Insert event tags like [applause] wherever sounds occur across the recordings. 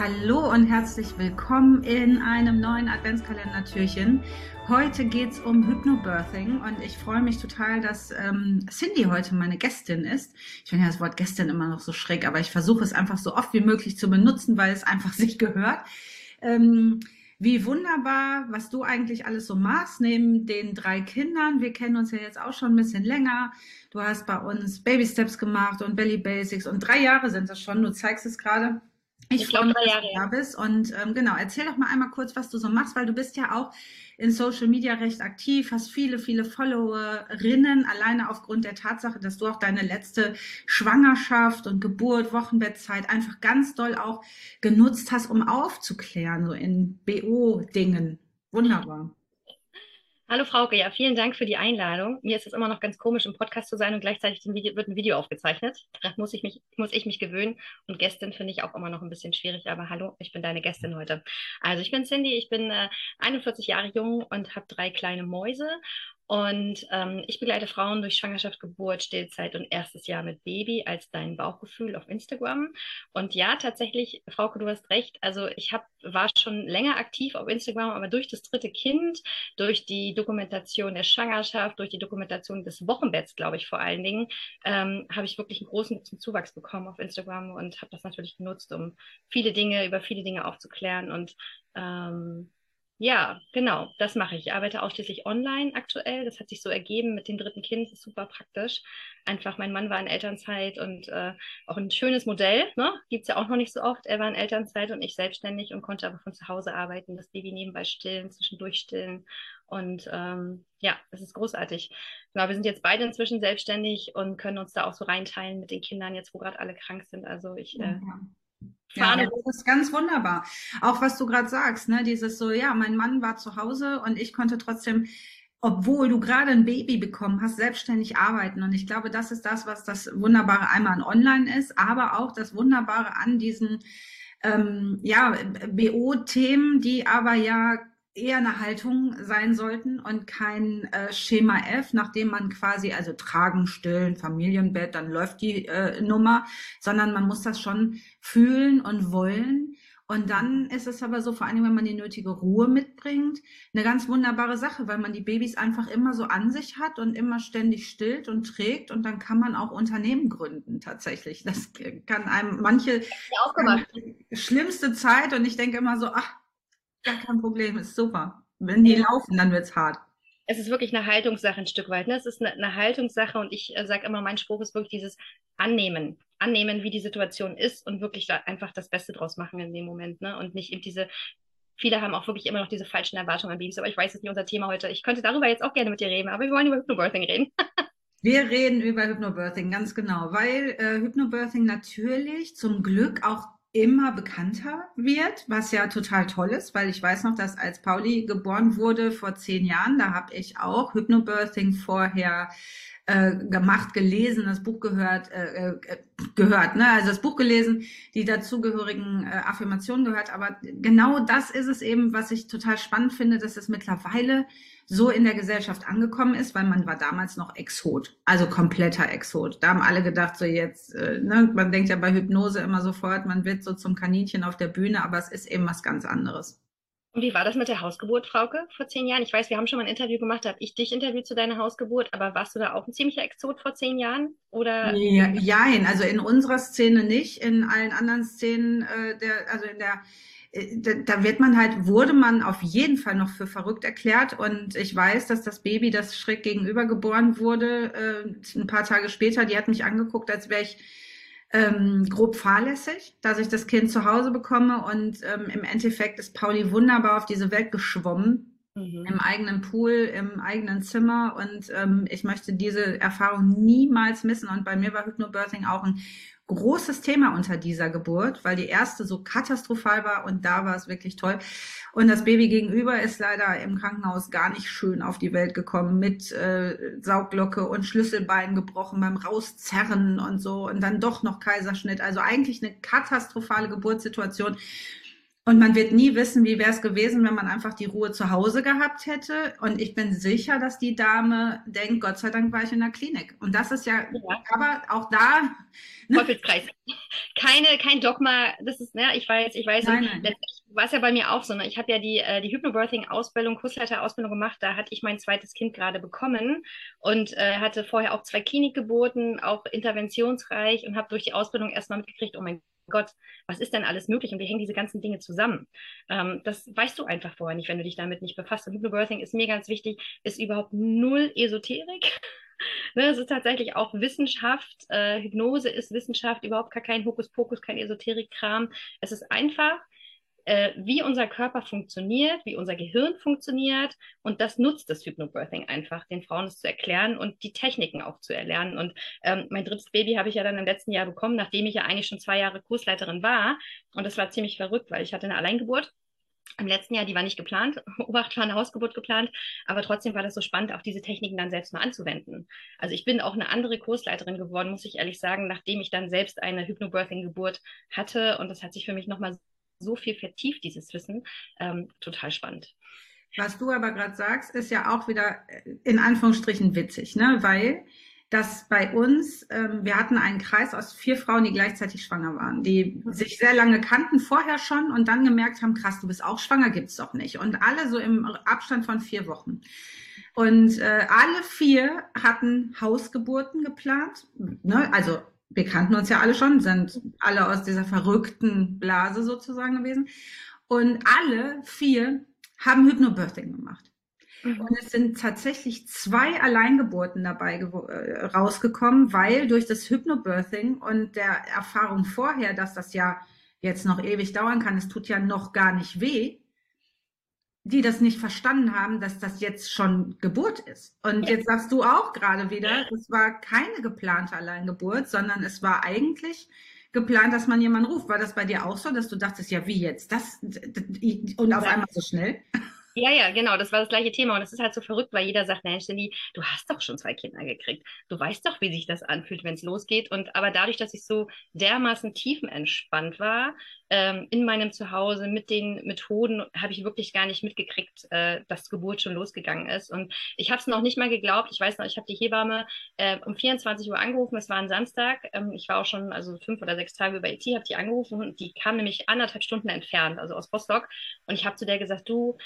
Hallo und herzlich willkommen in einem neuen Adventskalender-Türchen. Heute geht es um Hypnobirthing und ich freue mich total, dass ähm, Cindy heute meine Gästin ist. Ich finde ja das Wort Gästin immer noch so schräg, aber ich versuche es einfach so oft wie möglich zu benutzen, weil es einfach [laughs] sich gehört. Ähm, wie wunderbar, was du eigentlich alles so machst, neben den drei Kindern. Wir kennen uns ja jetzt auch schon ein bisschen länger. Du hast bei uns Baby Steps gemacht und Belly Basics und drei Jahre sind das schon. Du zeigst es gerade. Ich, freue mich, dass du da bist. Und ähm, genau, erzähl doch mal einmal kurz, was du so machst, weil du bist ja auch in Social Media recht aktiv, hast viele, viele Followerinnen, alleine aufgrund der Tatsache, dass du auch deine letzte Schwangerschaft und Geburt, Wochenbettzeit einfach ganz doll auch genutzt hast, um aufzuklären, so in BO-Dingen. Wunderbar. Hallo Frauke, ja, vielen Dank für die Einladung. Mir ist es immer noch ganz komisch, im Podcast zu sein und gleichzeitig wird ein Video aufgezeichnet. Da muss ich mich, muss ich mich gewöhnen. Und Gästin finde ich auch immer noch ein bisschen schwierig, aber hallo, ich bin deine Gästin heute. Also ich bin Cindy, ich bin äh, 41 Jahre jung und habe drei kleine Mäuse und ähm, ich begleite Frauen durch Schwangerschaft, Geburt, Stillzeit und erstes Jahr mit Baby als dein Bauchgefühl auf Instagram. Und ja, tatsächlich, Frauke, du hast recht. Also ich hab, war schon länger aktiv auf Instagram, aber durch das dritte Kind, durch die Dokumentation der Schwangerschaft, durch die Dokumentation des Wochenbetts, glaube ich vor allen Dingen, ähm, habe ich wirklich einen großen Zuwachs bekommen auf Instagram und habe das natürlich genutzt, um viele Dinge, über viele Dinge aufzuklären und ähm, ja, genau, das mache ich. Ich arbeite ausschließlich online aktuell. Das hat sich so ergeben mit dem dritten Kind. Das ist super praktisch. Einfach, mein Mann war in Elternzeit und äh, auch ein schönes Modell. Ne? Gibt es ja auch noch nicht so oft. Er war in Elternzeit und ich selbstständig und konnte aber von zu Hause arbeiten, das Baby nebenbei stillen, zwischendurch stillen. Und ähm, ja, das ist großartig. Genau, wir sind jetzt beide inzwischen selbstständig und können uns da auch so reinteilen mit den Kindern, jetzt wo gerade alle krank sind. Also ich äh. Ja, das ist ganz wunderbar. Auch was du gerade sagst, ne, dieses so, ja, mein Mann war zu Hause und ich konnte trotzdem, obwohl du gerade ein Baby bekommen hast, selbstständig arbeiten. Und ich glaube, das ist das, was das Wunderbare einmal an Online ist, aber auch das Wunderbare an diesen ähm, ja, BO-Themen, die aber ja eher eine Haltung sein sollten und kein äh, Schema F, nachdem man quasi, also tragen, stillen, Familienbett, dann läuft die äh, Nummer, sondern man muss das schon fühlen und wollen. Und dann ist es aber so, vor allem wenn man die nötige Ruhe mitbringt, eine ganz wunderbare Sache, weil man die Babys einfach immer so an sich hat und immer ständig stillt und trägt und dann kann man auch Unternehmen gründen tatsächlich. Das kann einem manche schlimmste Zeit und ich denke immer so, ach, Gar kein Problem, ist super. Wenn die laufen, dann wird's hart. Es ist wirklich eine Haltungssache ein Stück weit. Ne? Es ist eine, eine Haltungssache und ich äh, sage immer, mein Spruch ist wirklich dieses Annehmen. Annehmen, wie die Situation ist und wirklich da einfach das Beste draus machen in dem Moment. Ne? Und nicht eben diese, viele haben auch wirklich immer noch diese falschen Erwartungen an Babys, aber ich weiß, es ist nicht unser Thema heute. Ich könnte darüber jetzt auch gerne mit dir reden, aber wir wollen über Hypnobirthing reden. [laughs] Wir reden über Hypnobirthing, ganz genau, weil äh, Hypnobirthing natürlich zum Glück auch immer bekannter wird, was ja total toll ist, weil ich weiß noch, dass als Pauli geboren wurde vor zehn Jahren, da habe ich auch Hypnobirthing vorher äh, gemacht, gelesen, das Buch gehört, äh, äh, gehört, ne? Also das Buch gelesen, die dazugehörigen äh, Affirmationen gehört. Aber genau das ist es eben, was ich total spannend finde, dass es mittlerweile so in der Gesellschaft angekommen ist, weil man war damals noch Exot, also kompletter Exot. Da haben alle gedacht, so jetzt, äh, ne, man denkt ja bei Hypnose immer sofort, man wird so zum Kaninchen auf der Bühne, aber es ist eben was ganz anderes. Und wie war das mit der Hausgeburt, Frauke, vor zehn Jahren? Ich weiß, wir haben schon mal ein Interview gemacht, da habe ich dich interviewt zu deiner Hausgeburt, aber warst du da auch ein ziemlicher Exot vor zehn Jahren? Oder? Ja, jein, also in unserer Szene nicht, in allen anderen Szenen, äh, der, also in der da wird man halt, wurde man auf jeden Fall noch für verrückt erklärt. Und ich weiß, dass das Baby, das schräg gegenüber geboren wurde, äh, ein paar Tage später, die hat mich angeguckt, als wäre ich ähm, grob fahrlässig, dass ich das Kind zu Hause bekomme. Und ähm, im Endeffekt ist Pauli wunderbar auf diese Welt geschwommen. Mhm. Im eigenen Pool, im eigenen Zimmer und ähm, ich möchte diese Erfahrung niemals missen. Und bei mir war Hypnobirthing auch ein großes Thema unter dieser Geburt, weil die erste so katastrophal war und da war es wirklich toll. Und das Baby gegenüber ist leider im Krankenhaus gar nicht schön auf die Welt gekommen mit äh, Saugglocke und Schlüsselbein gebrochen beim Rauszerren und so und dann doch noch Kaiserschnitt. Also eigentlich eine katastrophale Geburtssituation. Und man wird nie wissen, wie wäre es gewesen, wenn man einfach die Ruhe zu Hause gehabt hätte. Und ich bin sicher, dass die Dame denkt, Gott sei Dank war ich in der Klinik. Und das ist ja, ja. aber auch da. Ne? Teufelskreis. Keine, kein Dogma. Das ist, ne, ich weiß, ich weiß, nein, nein. war es ja bei mir auch so. Ne? Ich habe ja die, äh, die Hypnobirthing-Ausbildung, Kursleiter-Ausbildung gemacht. Da hatte ich mein zweites Kind gerade bekommen und äh, hatte vorher auch zwei Klinikgeburten, auch interventionsreich und habe durch die Ausbildung erstmal mitgekriegt, oh mein Gott, was ist denn alles möglich und wie hängen diese ganzen Dinge zusammen? Ähm, das weißt du einfach vorher nicht, wenn du dich damit nicht befasst. Und Hypnobirthing ist mir ganz wichtig, ist überhaupt null Esoterik. [laughs] ne, es ist tatsächlich auch Wissenschaft. Äh, Hypnose ist Wissenschaft, überhaupt gar kein Hokuspokus, kein Esoterik-Kram. Es ist einfach äh, wie unser Körper funktioniert, wie unser Gehirn funktioniert. Und das nutzt das Hypnobirthing einfach, den Frauen es zu erklären und die Techniken auch zu erlernen. Und ähm, mein drittes Baby habe ich ja dann im letzten Jahr bekommen, nachdem ich ja eigentlich schon zwei Jahre Kursleiterin war. Und das war ziemlich verrückt, weil ich hatte eine Alleingeburt. Im letzten Jahr, die war nicht geplant, [laughs] Obacht war eine Hausgeburt geplant, aber trotzdem war das so spannend, auch diese Techniken dann selbst mal anzuwenden. Also ich bin auch eine andere Kursleiterin geworden, muss ich ehrlich sagen, nachdem ich dann selbst eine Hypnobirthing-Geburt hatte und das hat sich für mich nochmal so viel vertieft, dieses Wissen. Ähm, total spannend. Was du aber gerade sagst, ist ja auch wieder äh, in Anführungsstrichen witzig, ne? weil das bei uns, ähm, wir hatten einen Kreis aus vier Frauen, die gleichzeitig schwanger waren, die sich sehr lange kannten vorher schon und dann gemerkt haben, krass, du bist auch schwanger, gibt's doch nicht. Und alle so im Abstand von vier Wochen. Und äh, alle vier hatten Hausgeburten geplant, ne? also wir kannten uns ja alle schon, sind alle aus dieser verrückten Blase sozusagen gewesen. Und alle vier haben Hypnobirthing gemacht. Mhm. Und es sind tatsächlich zwei Alleingeburten dabei äh, rausgekommen, weil durch das Hypnobirthing und der Erfahrung vorher, dass das ja jetzt noch ewig dauern kann, es tut ja noch gar nicht weh, die das nicht verstanden haben, dass das jetzt schon Geburt ist. Und jetzt sagst du auch gerade wieder, es war keine geplante Alleingeburt, sondern es war eigentlich geplant, dass man jemanden ruft. War das bei dir auch so, dass du dachtest, ja, wie jetzt? Das und auf einmal so schnell? Ja, ja, genau, das war das gleiche Thema. Und es ist halt so verrückt, weil jeder sagt, Mensch, Cindy, du hast doch schon zwei Kinder gekriegt. Du weißt doch, wie sich das anfühlt, wenn es losgeht. Und aber dadurch, dass ich so dermaßen tiefenentspannt war ähm, in meinem Zuhause mit den Methoden, habe ich wirklich gar nicht mitgekriegt, äh, dass Geburt schon losgegangen ist. Und ich habe es noch nicht mal geglaubt. Ich weiß noch, ich habe die Hebamme äh, um 24 Uhr angerufen. Es war ein Samstag. Ähm, ich war auch schon also fünf oder sechs Tage über IT, habe die angerufen und die kam nämlich anderthalb Stunden entfernt, also aus Rostock. Und ich habe zu der gesagt, du,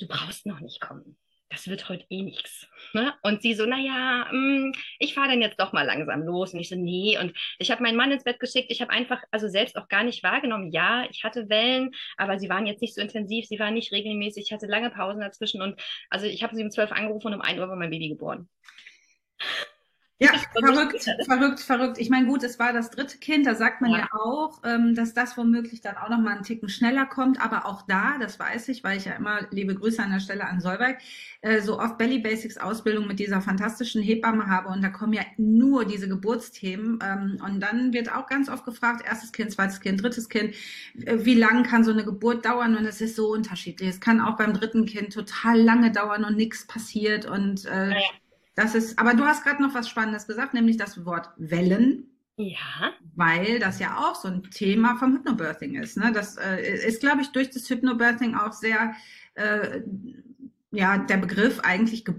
du brauchst noch nicht kommen. Das wird heute eh nichts. Ne? Und sie so, naja, mm, ich fahre dann jetzt doch mal langsam los. Und ich so, nee. Und ich habe meinen Mann ins Bett geschickt. Ich habe einfach, also selbst auch gar nicht wahrgenommen. Ja, ich hatte Wellen, aber sie waren jetzt nicht so intensiv. Sie waren nicht regelmäßig. Ich hatte lange Pausen dazwischen. Und also ich habe sie um zwölf angerufen und um ein Uhr war mein Baby geboren. Ja, verrückt, verrückt, verrückt. Ich meine, gut, es war das dritte Kind, da sagt man ja, ja auch, ähm, dass das womöglich dann auch noch mal einen Ticken schneller kommt. Aber auch da, das weiß ich, weil ich ja immer, liebe Grüße an der Stelle an Solveig, äh, so oft Belly Basics Ausbildung mit dieser fantastischen Hebamme habe und da kommen ja nur diese Geburtsthemen. Ähm, und dann wird auch ganz oft gefragt, erstes Kind, zweites Kind, drittes Kind, äh, wie lange kann so eine Geburt dauern? Und es ist so unterschiedlich. Es kann auch beim dritten Kind total lange dauern und nichts passiert und äh, ja das ist, aber du hast gerade noch was Spannendes gesagt, nämlich das Wort Wellen. Ja. Weil das ja auch so ein Thema vom Hypnobirthing ist. Ne? Das äh, ist, glaube ich, durch das Hypnobirthing auch sehr, äh, ja, der Begriff eigentlich ge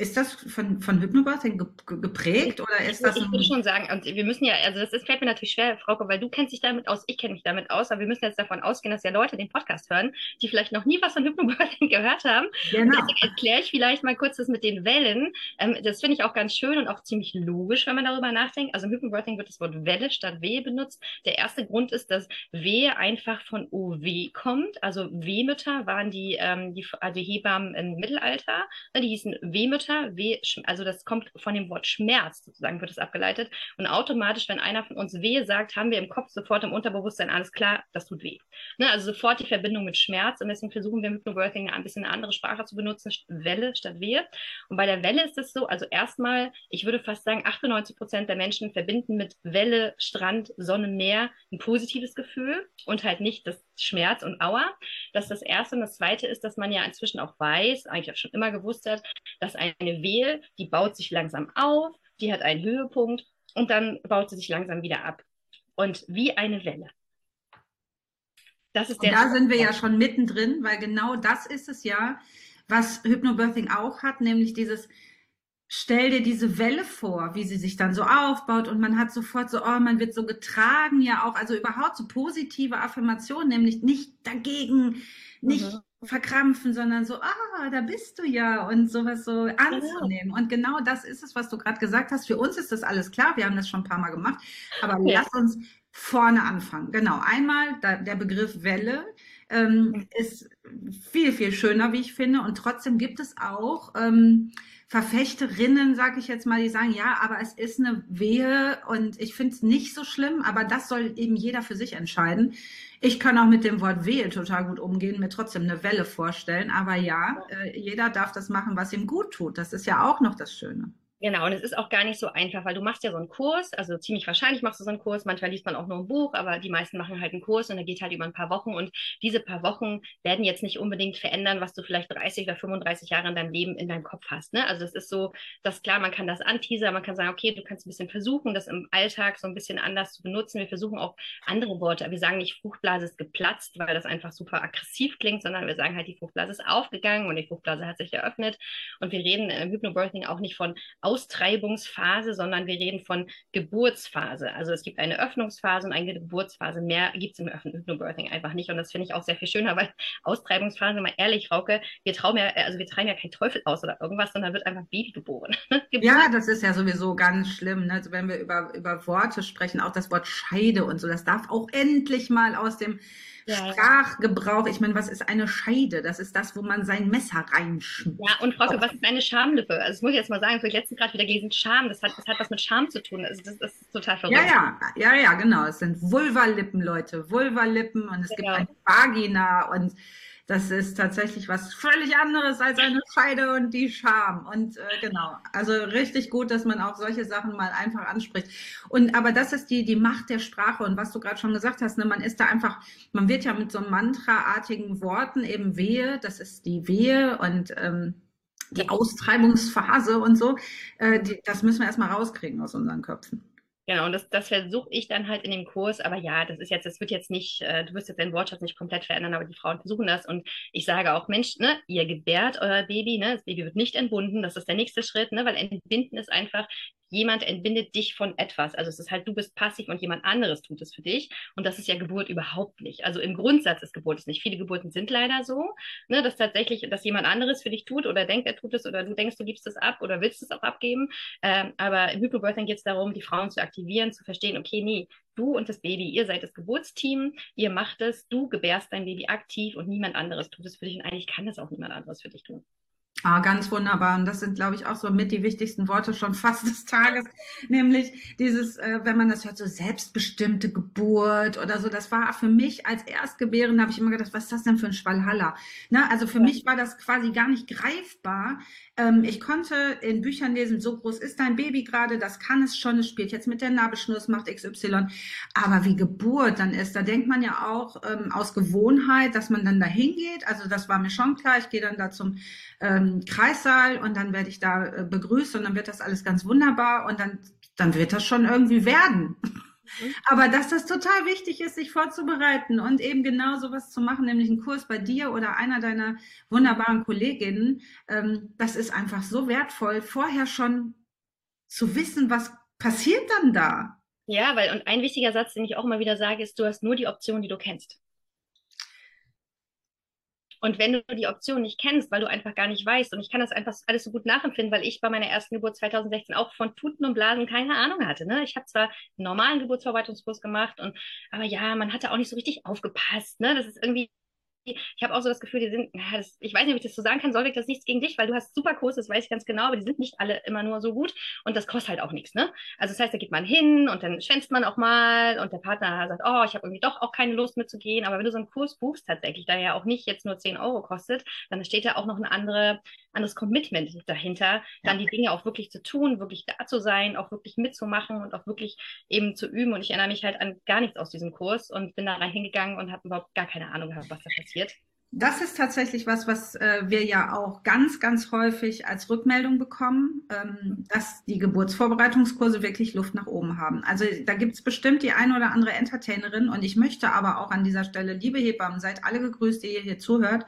ist das von, von Hypnobirthing geprägt oder ist das? Ich würde schon sagen, und wir müssen ja, also das ist, fällt mir natürlich schwer, Frauke, weil du kennst dich damit aus, ich kenne mich damit aus, aber wir müssen jetzt davon ausgehen, dass ja Leute den Podcast hören, die vielleicht noch nie was von Hypnobirthing [laughs] gehört haben. Genau. Und deswegen erkläre ich vielleicht mal kurz das mit den Wellen. Ähm, das finde ich auch ganz schön und auch ziemlich logisch, wenn man darüber nachdenkt. Also im Hypnobirthing wird das Wort Welle statt Wehe benutzt. Der erste Grund ist, dass Wehe einfach von OW kommt. Also Wehmütter waren die, ähm, die, also Hebammen im Mittelalter. Die hießen Wehmütter Mutter, weh, also das kommt von dem Wort Schmerz, sozusagen wird es abgeleitet. Und automatisch, wenn einer von uns weh sagt, haben wir im Kopf sofort im Unterbewusstsein, alles klar, das tut weh. Ne? Also sofort die Verbindung mit Schmerz. Und deswegen versuchen wir mit Hypnobirthing ein bisschen eine andere Sprache zu benutzen, Welle statt Wehe. Und bei der Welle ist es so, also erstmal, ich würde fast sagen, 98 Prozent der Menschen verbinden mit Welle, Strand, Sonne, Meer ein positives Gefühl und halt nicht das Schmerz und Aua. Das ist das Erste. Und das Zweite ist, dass man ja inzwischen auch weiß, eigentlich auch schon immer gewusst hat, dass eine Wehe, die baut sich langsam auf, die hat einen Höhepunkt und dann baut sie sich langsam wieder ab. Und wie eine Welle. Das ist der. Und da sind wir ja schon mittendrin, weil genau das ist es ja, was Hypnobirthing auch hat, nämlich dieses, stell dir diese Welle vor, wie sie sich dann so aufbaut und man hat sofort so, oh, man wird so getragen ja auch, also überhaupt so positive Affirmationen, nämlich nicht dagegen, nicht mhm. verkrampfen, sondern so, ah, da bist du ja und sowas so anzunehmen. Und genau das ist es, was du gerade gesagt hast. Für uns ist das alles klar, wir haben das schon ein paar Mal gemacht, aber ja. lass uns vorne anfangen. Genau, einmal da, der Begriff Welle ähm, ist viel, viel schöner, wie ich finde. Und trotzdem gibt es auch ähm, Verfechterinnen, sage ich jetzt mal, die sagen, ja, aber es ist eine Wehe und ich finde es nicht so schlimm, aber das soll eben jeder für sich entscheiden. Ich kann auch mit dem Wort Wehe total gut umgehen, mir trotzdem eine Welle vorstellen, aber ja, äh, jeder darf das machen, was ihm gut tut. Das ist ja auch noch das Schöne. Genau, und es ist auch gar nicht so einfach, weil du machst ja so einen Kurs, also ziemlich wahrscheinlich machst du so einen Kurs, manchmal liest man auch nur ein Buch, aber die meisten machen halt einen Kurs und der geht halt über ein paar Wochen und diese paar Wochen werden jetzt nicht unbedingt verändern, was du vielleicht 30 oder 35 Jahre in deinem Leben in deinem Kopf hast. Ne? Also das ist so, das klar, man kann das anteasern, man kann sagen, okay, du kannst ein bisschen versuchen, das im Alltag so ein bisschen anders zu benutzen. Wir versuchen auch andere Worte, wir sagen nicht, Fruchtblase ist geplatzt, weil das einfach super aggressiv klingt, sondern wir sagen halt, die Fruchtblase ist aufgegangen und die Fruchtblase hat sich eröffnet und wir reden im Hypnobirthing auch nicht von Austreibungsphase, sondern wir reden von Geburtsphase. Also es gibt eine Öffnungsphase und eine Geburtsphase. Mehr gibt es im Hypnobirthing einfach nicht. Und das finde ich auch sehr viel schöner, weil Austreibungsphase, mal ehrlich, Rauke, wir trauen ja, also wir treiben ja kein Teufel aus oder irgendwas, sondern wird einfach Baby [laughs] geboren. ja, das ist ja sowieso ganz schlimm. Ne? Also wenn wir über, über Worte sprechen, auch das Wort Scheide und so, das darf auch endlich mal aus dem ja, Sprachgebrauch. Ich meine, was ist eine Scheide? Das ist das, wo man sein Messer reinschmeißt. Ja, und Frauke, was ist eine Schamlippe? Also das muss ich jetzt mal sagen, ich habe letztens gerade wieder gelesen, Scham, das hat, das hat was mit Scham zu tun. Also das, das ist total verrückt. Ja, ja, ja, ja, genau. Es sind Vulvalippen, Leute. Vulvalippen und es genau. gibt eine Vagina und das ist tatsächlich was völlig anderes als eine Scheide und die Scham. Und äh, genau, also richtig gut, dass man auch solche Sachen mal einfach anspricht. Und aber das ist die, die Macht der Sprache und was du gerade schon gesagt hast, ne, man ist da einfach, man wird ja mit so mantraartigen Worten eben Wehe, das ist die Wehe und ähm, die Austreibungsphase und so, äh, die, das müssen wir erstmal rauskriegen aus unseren Köpfen. Genau, und das, das versuche ich dann halt in dem Kurs. Aber ja, das ist jetzt, das wird jetzt nicht, äh, du wirst jetzt deinen Wortschatz nicht komplett verändern, aber die Frauen versuchen das. Und ich sage auch, Mensch, ne, ihr gebärt euer Baby, ne, das Baby wird nicht entbunden, das ist der nächste Schritt, ne, weil entbinden ist einfach, jemand entbindet dich von etwas. Also es ist halt, du bist passiv und jemand anderes tut es für dich. Und das ist ja Geburt überhaupt nicht. Also im Grundsatz ist Geburt es nicht. Viele Geburten sind leider so, ne, dass tatsächlich, dass jemand anderes für dich tut oder denkt, er tut es oder du denkst, du gibst es ab oder willst es auch abgeben. Ähm, aber im Hypnobirthing geht es darum, die Frauen zu aktivieren, zu verstehen, okay, nee, du und das Baby, ihr seid das Geburtsteam, ihr macht es, du gebärst dein Baby aktiv und niemand anderes tut es für dich und eigentlich kann das auch niemand anderes für dich tun. Ah, ganz wunderbar. Und das sind, glaube ich, auch so mit die wichtigsten Worte schon fast des Tages. Nämlich dieses, äh, wenn man das hört, so selbstbestimmte Geburt oder so. Das war für mich als Erstgebärende, habe ich immer gedacht, was ist das denn für ein Schwallhalla? Ne? Also für ja. mich war das quasi gar nicht greifbar. Ähm, ich konnte in Büchern lesen, so groß ist dein Baby gerade, das kann es schon, es spielt jetzt mit der Nabelschnur, es macht XY. Aber wie Geburt dann ist, da denkt man ja auch ähm, aus Gewohnheit, dass man dann da hingeht. Also das war mir schon klar. Ich gehe dann da zum ähm, Kreissaal und dann werde ich da äh, begrüßt und dann wird das alles ganz wunderbar und dann, dann wird das schon irgendwie werden. Mhm. Aber dass das total wichtig ist, sich vorzubereiten und eben genau sowas zu machen, nämlich einen Kurs bei dir oder einer deiner wunderbaren Kolleginnen, ähm, das ist einfach so wertvoll, vorher schon zu wissen, was passiert dann da. Ja, weil, und ein wichtiger Satz, den ich auch immer wieder sage, ist, du hast nur die Option, die du kennst. Und wenn du die Option nicht kennst, weil du einfach gar nicht weißt, und ich kann das einfach alles so gut nachempfinden, weil ich bei meiner ersten Geburt 2016 auch von Tuten und Blasen keine Ahnung hatte. Ne? Ich habe zwar einen normalen Geburtsverwaltungskurs gemacht, und aber ja, man hatte auch nicht so richtig aufgepasst. Ne? Das ist irgendwie ich habe auch so das Gefühl, die sind, ja, das, ich weiß nicht, ob ich das so sagen kann, Solveig, das ist nichts gegen dich, weil du hast super Kurs, das weiß ich ganz genau, aber die sind nicht alle immer nur so gut und das kostet halt auch nichts, ne? Also das heißt, da geht man hin und dann schwänzt man auch mal und der Partner sagt, oh, ich habe irgendwie doch auch keine Lust mitzugehen, aber wenn du so einen Kurs buchst tatsächlich, der ja auch nicht jetzt nur 10 Euro kostet, dann steht da auch noch ein andere, anderes Commitment dahinter, dann die Dinge auch wirklich zu tun, wirklich da zu sein, auch wirklich mitzumachen und auch wirklich eben zu üben. Und ich erinnere mich halt an gar nichts aus diesem Kurs und bin da rein hingegangen und habe überhaupt gar keine Ahnung gehabt, was da passiert passiert. Das ist tatsächlich was, was äh, wir ja auch ganz, ganz häufig als Rückmeldung bekommen, ähm, dass die Geburtsvorbereitungskurse wirklich Luft nach oben haben. Also da gibt es bestimmt die eine oder andere Entertainerin und ich möchte aber auch an dieser Stelle, liebe Hebammen, seid alle gegrüßt, die ihr hier zuhört.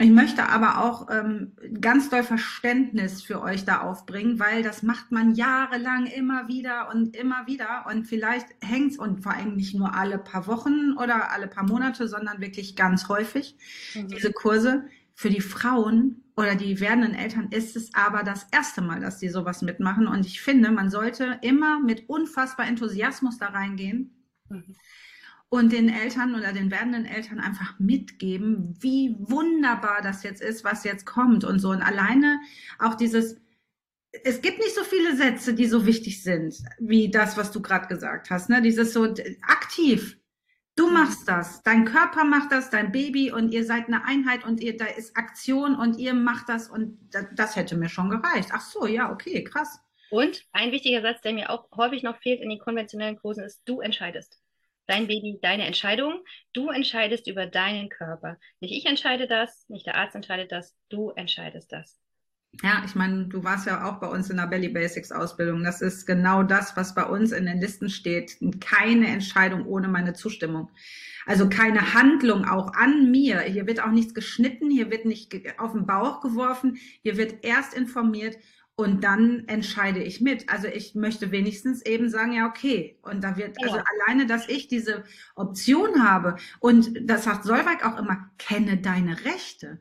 Ich möchte aber auch ähm, ganz doll Verständnis für euch da aufbringen, weil das macht man jahrelang immer wieder und immer wieder und vielleicht hängt's und vor allem nicht nur alle paar Wochen oder alle paar Monate, sondern wirklich ganz häufig mhm. diese Kurse. Für die Frauen oder die werdenden Eltern ist es aber das erste Mal, dass sie sowas mitmachen und ich finde, man sollte immer mit unfassbar Enthusiasmus da reingehen. Mhm und den Eltern oder den werdenden Eltern einfach mitgeben, wie wunderbar das jetzt ist, was jetzt kommt und so. Und alleine auch dieses, es gibt nicht so viele Sätze, die so wichtig sind, wie das, was du gerade gesagt hast. Ne? Dieses so aktiv. Du machst das, dein Körper macht das, dein Baby und ihr seid eine Einheit und ihr, da ist Aktion und ihr macht das und das, das hätte mir schon gereicht. Ach so, ja, okay, krass. Und ein wichtiger Satz, der mir auch häufig noch fehlt in den konventionellen Kursen, ist, du entscheidest dein Baby, deine Entscheidung. Du entscheidest über deinen Körper. Nicht ich entscheide das, nicht der Arzt entscheidet das, du entscheidest das. Ja, ich meine, du warst ja auch bei uns in der Belly Basics Ausbildung. Das ist genau das, was bei uns in den Listen steht. Keine Entscheidung ohne meine Zustimmung. Also keine Handlung auch an mir. Hier wird auch nichts geschnitten, hier wird nicht auf den Bauch geworfen, hier wird erst informiert und dann entscheide ich mit. Also ich möchte wenigstens eben sagen, ja, okay. Und da wird, also ja. alleine, dass ich diese Option habe und das sagt Solveig auch immer, kenne deine Rechte.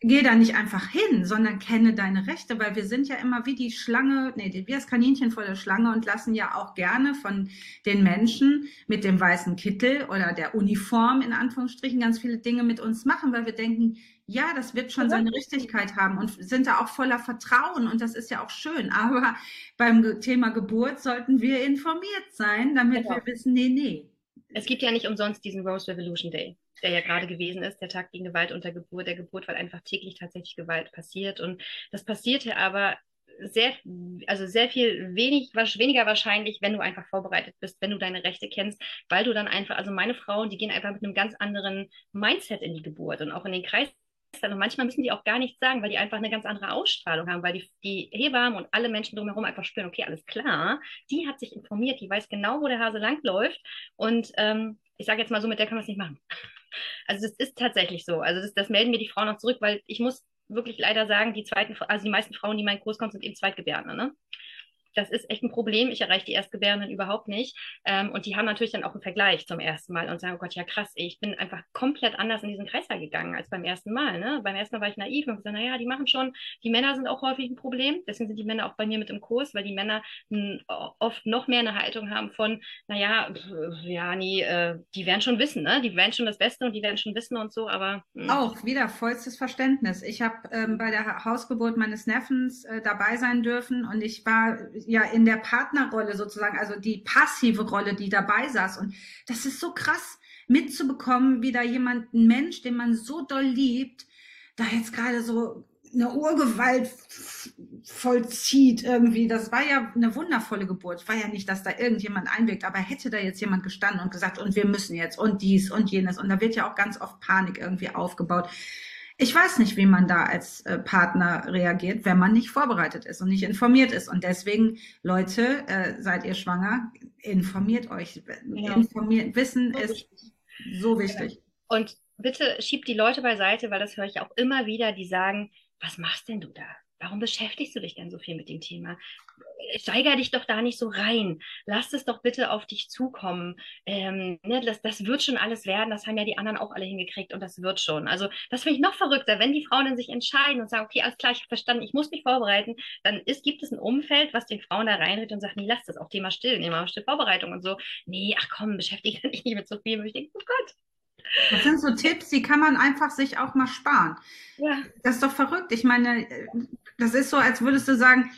Geh da nicht einfach hin, sondern kenne deine Rechte, weil wir sind ja immer wie die Schlange, nee, wie das Kaninchen vor der Schlange und lassen ja auch gerne von den Menschen mit dem weißen Kittel oder der Uniform in Anführungsstrichen ganz viele Dinge mit uns machen, weil wir denken, ja, das wird schon seine Richtigkeit haben und sind da auch voller Vertrauen und das ist ja auch schön. Aber beim Thema Geburt sollten wir informiert sein, damit genau. wir wissen, nee, nee. Es gibt ja nicht umsonst diesen Rose Revolution Day, der ja gerade gewesen ist, der Tag gegen Gewalt unter Geburt, der Geburt, weil einfach täglich tatsächlich Gewalt passiert. Und das passiert ja aber sehr, also sehr viel wenig, weniger wahrscheinlich, wenn du einfach vorbereitet bist, wenn du deine Rechte kennst, weil du dann einfach, also meine Frauen, die gehen einfach mit einem ganz anderen Mindset in die Geburt und auch in den Kreis und manchmal müssen die auch gar nichts sagen, weil die einfach eine ganz andere Ausstrahlung haben, weil die, die Hebammen und alle Menschen drumherum einfach spüren, okay, alles klar, die hat sich informiert, die weiß genau, wo der Hase langläuft und ähm, ich sage jetzt mal so, mit der kann man es nicht machen. [laughs] Also das ist tatsächlich so. Also das, das melden mir die Frauen noch zurück, weil ich muss wirklich leider sagen, die zweiten, also die meisten Frauen, die in meinen Kurs kommen, sind eben Zweitgebärende. Ne? Das ist echt ein Problem. Ich erreiche die Erstgebärenden überhaupt nicht. Ähm, und die haben natürlich dann auch einen Vergleich zum ersten Mal und sagen, oh Gott, ja krass, ich bin einfach komplett anders in diesen Kreislauf gegangen als beim ersten Mal. Ne? Beim ersten Mal war ich naiv und gesagt, naja, die machen schon, die Männer sind auch häufig ein Problem. Deswegen sind die Männer auch bei mir mit im Kurs, weil die Männer m, oft noch mehr eine Haltung haben von, naja, ja, nee, äh, die werden schon wissen, ne? Die werden schon das Beste und die werden schon wissen und so, aber. Mh. Hm. Auch wieder vollstes Verständnis. Ich habe ähm, bei der Hausgeburt meines Neffens äh, dabei sein dürfen und ich war ja in der Partnerrolle sozusagen, also die passive Rolle, die dabei saß. Und das ist so krass mitzubekommen, wie da jemand, ein Mensch, den man so doll liebt, da jetzt gerade so eine Urgewalt vollzieht irgendwie. Das war ja eine wundervolle Geburt. War ja nicht, dass da irgendjemand einwirkt, aber hätte da jetzt jemand gestanden und gesagt, und wir müssen jetzt und dies und jenes. Und da wird ja auch ganz oft Panik irgendwie aufgebaut. Ich weiß nicht, wie man da als äh, Partner reagiert, wenn man nicht vorbereitet ist und nicht informiert ist. Und deswegen, Leute, äh, seid ihr schwanger, informiert euch. Ja. Informiert, Wissen so ist wichtig. so wichtig. Und bitte schiebt die Leute beiseite, weil das höre ich auch immer wieder, die sagen, was machst denn du da? Warum beschäftigst du dich denn so viel mit dem Thema? Steiger dich doch da nicht so rein. Lass es doch bitte auf dich zukommen. Ähm, ne, das, das wird schon alles werden. Das haben ja die anderen auch alle hingekriegt und das wird schon. Also das finde ich noch verrückter, wenn die Frauen dann sich entscheiden und sagen, okay, alles klar, ich habe verstanden, ich muss mich vorbereiten, dann ist, gibt es ein Umfeld, was den Frauen da reinredet und sagt, nee, lass das auch Thema still, Thema still Vorbereitung und so. Nee, ach komm, beschäftige [laughs] dich nicht mit so viel. Und ich denke, oh Gott, das sind so Tipps, die kann man einfach sich auch mal sparen. Ja. Das ist doch verrückt. Ich meine, das ist so, als würdest du sagen,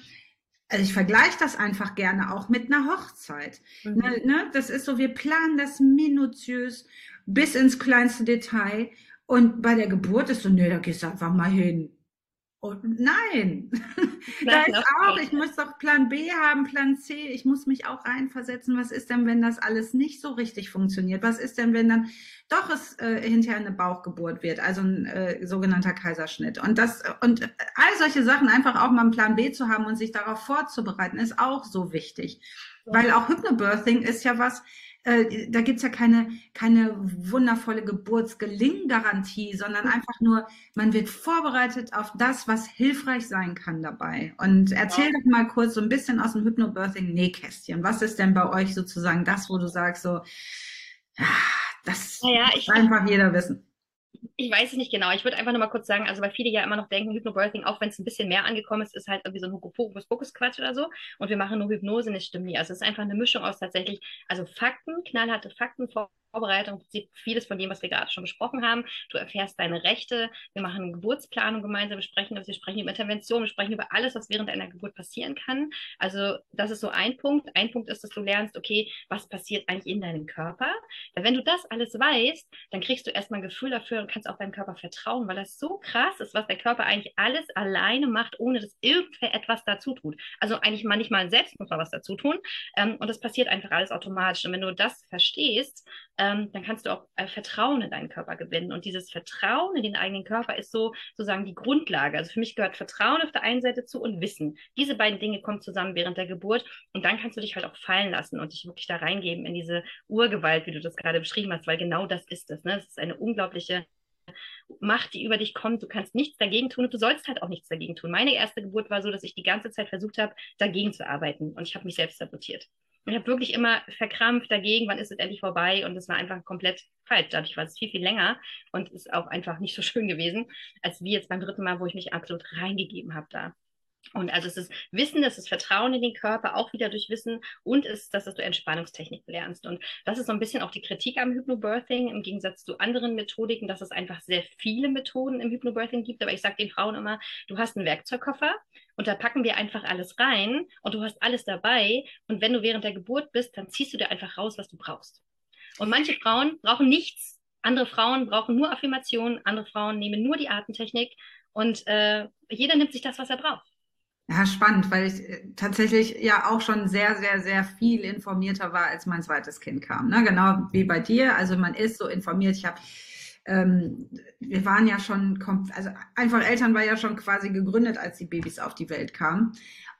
also ich vergleiche das einfach gerne auch mit einer Hochzeit. Mhm. Ne, ne? Das ist so, wir planen das minutiös bis ins kleinste Detail. Und bei der Geburt ist so, nee, da gehst du einfach mal hin. Und [laughs] nein, da ist auch, ich muss doch Plan B haben, Plan C, ich muss mich auch reinversetzen. Was ist denn, wenn das alles nicht so richtig funktioniert? Was ist denn, wenn dann doch es äh, hinterher eine Bauchgeburt wird, also ein äh, sogenannter Kaiserschnitt? Und das und all solche Sachen einfach auch mal einen Plan B zu haben und sich darauf vorzubereiten, ist auch so wichtig. Weil auch Hypnobirthing ist ja was, äh, da gibt's ja keine, keine wundervolle Geburtsgelinggarantie, sondern einfach nur, man wird vorbereitet auf das, was hilfreich sein kann dabei. Und erzähl ja. doch mal kurz so ein bisschen aus dem Hypnobirthing-Nähkästchen. Was ist denn bei euch sozusagen das, wo du sagst, so, ja, das naja, muss einfach jeder wissen ich weiß es nicht genau. Ich würde einfach nur mal kurz sagen, also weil viele ja immer noch denken, Hypnobirthing, auch wenn es ein bisschen mehr angekommen ist, ist halt irgendwie so ein Hokuspokus-Quatsch oder so. Und wir machen nur Hypnose, nicht stimmt nie. Also es ist einfach eine Mischung aus tatsächlich, also Fakten, knallharte Fakten vor Vorbereitung, vieles von dem, was wir gerade schon besprochen haben. Du erfährst deine Rechte, wir machen eine Geburtsplanung gemeinsam, wir sprechen, wir sprechen über Intervention, wir sprechen über alles, was während einer Geburt passieren kann. Also das ist so ein Punkt. Ein Punkt ist, dass du lernst, okay, was passiert eigentlich in deinem Körper? Weil wenn du das alles weißt, dann kriegst du erstmal ein Gefühl dafür und kannst auch deinem Körper vertrauen, weil das so krass ist, was der Körper eigentlich alles alleine macht, ohne dass irgendwer etwas dazu tut. Also eigentlich mal nicht mal selbst muss man was dazu tun. Ähm, und das passiert einfach alles automatisch. Und wenn du das verstehst, ähm, dann kannst du auch äh, Vertrauen in deinen Körper gewinnen. Und dieses Vertrauen in den eigenen Körper ist so sozusagen die Grundlage. Also für mich gehört Vertrauen auf der einen Seite zu und Wissen. Diese beiden Dinge kommen zusammen während der Geburt und dann kannst du dich halt auch fallen lassen und dich wirklich da reingeben in diese Urgewalt, wie du das gerade beschrieben hast, weil genau das ist es. Ne? Das ist eine unglaubliche Macht, die über dich kommt. Du kannst nichts dagegen tun und du sollst halt auch nichts dagegen tun. Meine erste Geburt war so, dass ich die ganze Zeit versucht habe, dagegen zu arbeiten und ich habe mich selbst sabotiert. Ich habe wirklich immer verkrampft dagegen, wann ist es endlich vorbei? Und es war einfach komplett falsch. Dadurch war es viel, viel länger und ist auch einfach nicht so [laughs] schön gewesen, als wie jetzt beim dritten Mal, wo ich mich absolut reingegeben habe da. Und also es ist Wissen, es ist Vertrauen in den Körper, auch wieder durch Wissen und es ist das, dass du Entspannungstechniken lernst. Und das ist so ein bisschen auch die Kritik am Hypnobirthing im Gegensatz zu anderen Methodiken, dass es einfach sehr viele Methoden im Hypnobirthing gibt. Aber ich sage den Frauen immer, du hast einen Werkzeugkoffer und da packen wir einfach alles rein und du hast alles dabei. Und wenn du während der Geburt bist, dann ziehst du dir einfach raus, was du brauchst. Und manche Frauen brauchen nichts. Andere Frauen brauchen nur Affirmationen. Andere Frauen nehmen nur die Atemtechnik. Und äh, jeder nimmt sich das, was er braucht. Ja, spannend, weil ich äh, tatsächlich ja auch schon sehr, sehr, sehr viel informierter war, als mein zweites Kind kam. Ne? Genau wie bei dir. Also man ist so informiert. Ich habe ähm, wir waren ja schon, also einfach Eltern war ja schon quasi gegründet, als die Babys auf die Welt kamen.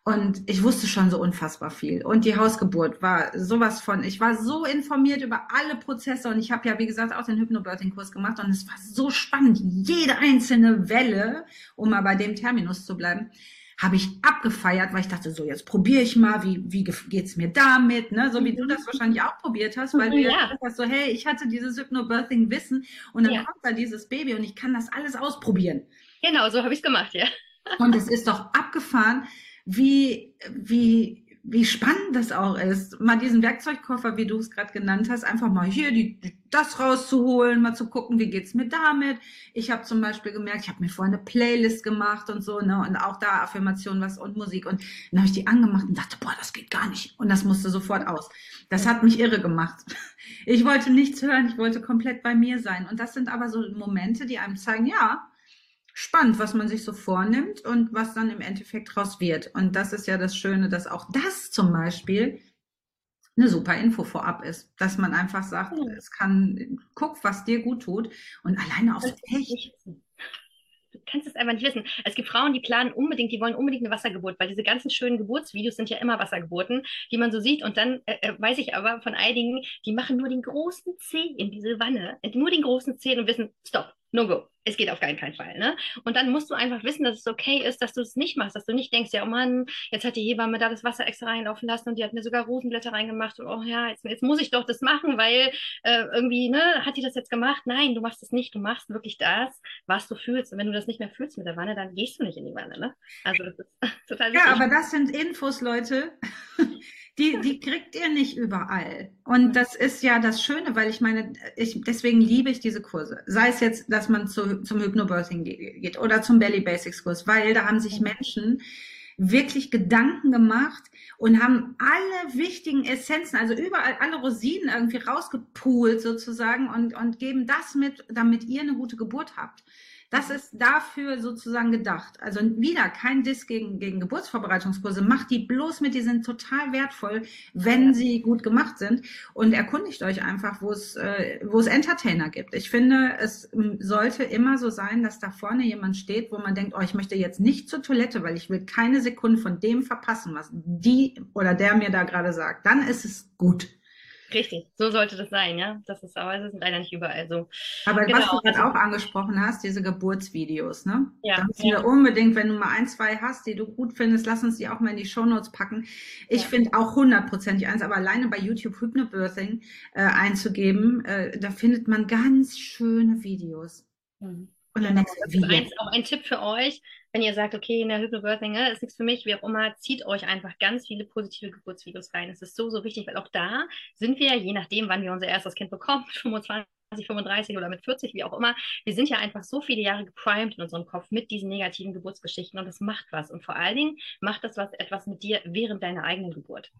Und ich wusste schon so unfassbar viel. Und die Hausgeburt war sowas von, ich war so informiert über alle Prozesse und ich habe ja, wie gesagt, auch den Hypnobirthing-Kurs gemacht und es war so spannend, jede einzelne Welle, um mal bei dem Terminus zu bleiben, habe ich abgefeiert, weil ich dachte, so jetzt probiere ich mal, wie, wie geht's mir damit, ne? So wie du das wahrscheinlich auch probiert hast, weil du ja gesagt hast, so hey, ich hatte dieses Hypnobirthing-Wissen und dann ja. kommt da dieses Baby und ich kann das alles ausprobieren. Genau, so habe ich es gemacht, ja. Und es ist doch abgefahren, wie, wie wie spannend das auch ist, mal diesen Werkzeugkoffer, wie du es gerade genannt hast, einfach mal hier die, das rauszuholen, mal zu gucken, wie geht's mir damit. Ich habe zum Beispiel gemerkt, ich habe mir vorher eine Playlist gemacht und so, ne, und auch da Affirmation was und Musik und dann habe ich die angemacht und dachte, boah, das geht gar nicht und das musste sofort aus. Das hat mich irre gemacht. Ich wollte nichts hören, ich wollte komplett bei mir sein und das sind aber so Momente, die einem zeigen, ja, spannend, was man sich so vornimmt und was dann im Endeffekt raus wird. Und das ist ja das Schöne, dass auch das zum Beispiel eine super Info vorab ist, dass man einfach sagt, ja. es kann, guck, was dir gut tut und alleine aus Pech. Du kannst es einfach nicht wissen. Es gibt Frauen, die planen unbedingt, die wollen unbedingt eine Wassergeburt, weil diese ganzen schönen Geburtsvideos sind ja immer Wassergeburten, die man so sieht. Und dann äh, äh weiß ich aber von einigen, die machen nur den großen Zeh in diese Wanne, nur den großen Zeh und wissen, stopp, no go es geht auf keinen, keinen Fall. Ne? Und dann musst du einfach wissen, dass es okay ist, dass du es nicht machst, dass du nicht denkst, ja, oh Mann, jetzt hat die Hebamme da das Wasser extra reinlaufen lassen und die hat mir sogar Rosenblätter reingemacht und oh ja, jetzt, jetzt muss ich doch das machen, weil äh, irgendwie, ne, hat die das jetzt gemacht? Nein, du machst es nicht, du machst wirklich das, was du fühlst. Und wenn du das nicht mehr fühlst mit der Wanne, dann gehst du nicht in die Wanne. Ne? Also das ist [laughs] total wichtig. Ja, aber das sind Infos, Leute. Die, die kriegt ihr nicht überall. Und das ist ja das Schöne, weil ich meine, ich, deswegen liebe ich diese Kurse. Sei es jetzt, dass man zu, zum Hypnobirthing geht oder zum Belly Basics Kurs, weil da haben sich. Menschen wirklich Gedanken gemacht und haben alle wichtigen Essenzen, also überall alle Rosinen irgendwie rausgepoolt sozusagen und, und geben das mit, damit ihr eine gute Geburt habt. Das ist dafür sozusagen gedacht. Also wieder kein Diss gegen, gegen Geburtsvorbereitungskurse. Macht die bloß mit, die sind total wertvoll, wenn ja. sie gut gemacht sind. Und erkundigt euch einfach, wo es, äh, wo es Entertainer gibt. Ich finde, es ähm, sollte immer so sein, dass da vorne jemand steht, wo man denkt, oh, ich möchte jetzt nicht zur Toilette, weil ich will keine Sekunde von dem verpassen, was die oder der mir da gerade sagt. Dann ist es gut. Richtig, so sollte das sein, ja. Das ist aber es ist leider nicht überall so. Aber genau. was du gerade auch angesprochen hast, diese Geburtsvideos, ne? Ja. Da müssen ja. wir unbedingt, wenn du mal ein, zwei hast, die du gut findest, lass uns die auch mal in die Shownotes packen. Ich ja. finde auch hundertprozentig eins, aber alleine bei YouTube Hypnobirthing äh, einzugeben, äh, da findet man ganz schöne Videos. Mhm. Und dann genau. das ist eins, auch ein Tipp für euch, wenn ihr sagt, okay, in der Hypnobirthing ne, ist nichts für mich, wie auch immer, zieht euch einfach ganz viele positive Geburtsvideos rein. Es ist so, so wichtig, weil auch da sind wir, je nachdem, wann wir unser erstes Kind bekommen, [laughs] 25, 35 oder mit 40, wie auch immer, wir sind ja einfach so viele Jahre geprimed in unserem Kopf mit diesen negativen Geburtsgeschichten und das macht was. Und vor allen Dingen macht das was etwas mit dir während deiner eigenen Geburt.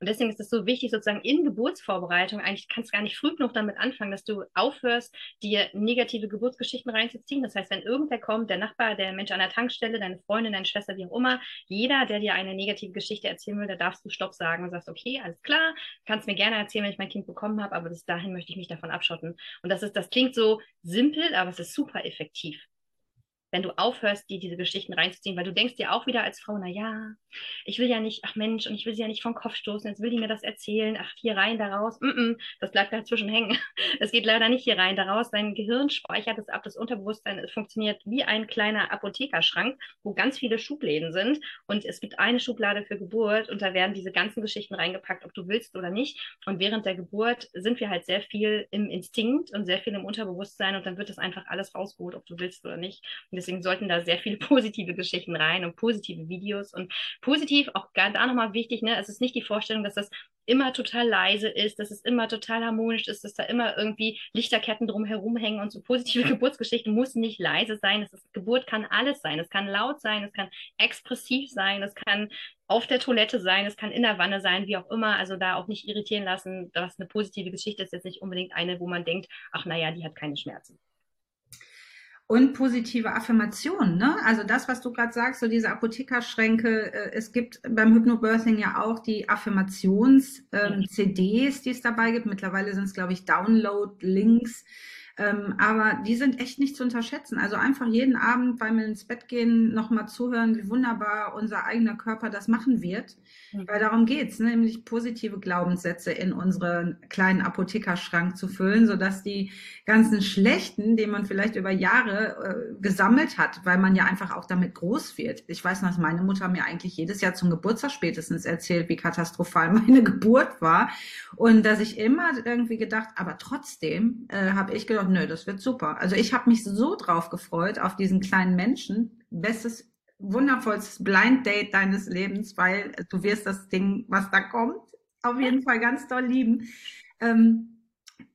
Und deswegen ist es so wichtig, sozusagen in Geburtsvorbereitung, eigentlich kannst du gar nicht früh genug damit anfangen, dass du aufhörst, dir negative Geburtsgeschichten reinzuziehen. Das heißt, wenn irgendwer kommt, der Nachbar, der Mensch an der Tankstelle, deine Freundin, deine Schwester, wie auch immer, jeder, der dir eine negative Geschichte erzählen will, da darfst du Stopp sagen und sagst, okay, alles klar, kannst mir gerne erzählen, wenn ich mein Kind bekommen habe, aber bis dahin möchte ich mich davon abschotten. Und das ist, das klingt so simpel, aber es ist super effektiv wenn du aufhörst, dir diese Geschichten reinzuziehen, weil du denkst dir auch wieder als Frau, na ja, ich will ja nicht, ach Mensch, und ich will sie ja nicht vom Kopf stoßen, jetzt will die mir das erzählen, ach, hier rein, da raus, mm -mm, das bleibt dazwischen hängen. [laughs] Es geht leider nicht hier rein, da raus, dein Gehirn speichert es ab, das Unterbewusstsein, funktioniert wie ein kleiner Apothekerschrank, wo ganz viele Schubläden sind und es gibt eine Schublade für Geburt und da werden diese ganzen Geschichten reingepackt, ob du willst oder nicht. Und während der Geburt sind wir halt sehr viel im Instinkt und sehr viel im Unterbewusstsein und dann wird das einfach alles rausgeholt, ob du willst oder nicht. Und deswegen sollten da sehr viele [laughs] positive Geschichten rein und positive Videos. Und positiv, auch da nochmal wichtig, ne, es ist nicht die Vorstellung, dass das immer total leise ist, dass es immer total harmonisch ist, dass da immer irgendwie Lichterketten drumherum hängen und so positive Geburtsgeschichten muss nicht leise sein. Es ist, Geburt kann alles sein. Es kann laut sein, es kann expressiv sein, es kann auf der Toilette sein, es kann in der Wanne sein, wie auch immer. Also da auch nicht irritieren lassen, dass eine positive Geschichte ist jetzt nicht unbedingt eine, wo man denkt, ach naja, die hat keine Schmerzen und positive Affirmationen. Ne? Also das, was du gerade sagst, so diese Apothekerschränke. Äh, es gibt beim Hypnobirthing ja auch die Affirmations-CDs, ähm, die es dabei gibt. Mittlerweile sind es, glaube ich, Download-Links ähm, aber die sind echt nicht zu unterschätzen. Also einfach jeden Abend beim ins Bett gehen nochmal zuhören, wie wunderbar unser eigener Körper das machen wird. Mhm. Weil darum geht's, ne? nämlich positive Glaubenssätze in unseren kleinen Apothekerschrank zu füllen, sodass die ganzen schlechten, die man vielleicht über Jahre äh, gesammelt hat, weil man ja einfach auch damit groß wird. Ich weiß noch, dass meine Mutter mir eigentlich jedes Jahr zum Geburtstag spätestens erzählt, wie katastrophal [laughs] meine Geburt war. Und dass ich immer irgendwie gedacht, aber trotzdem äh, habe ich gedacht, gedacht, nö, das wird super. Also ich habe mich so drauf gefreut auf diesen kleinen Menschen. Bestes, wundervollstes Blind Date deines Lebens, weil du wirst das Ding, was da kommt, auf jeden Fall ganz doll lieben. Ähm,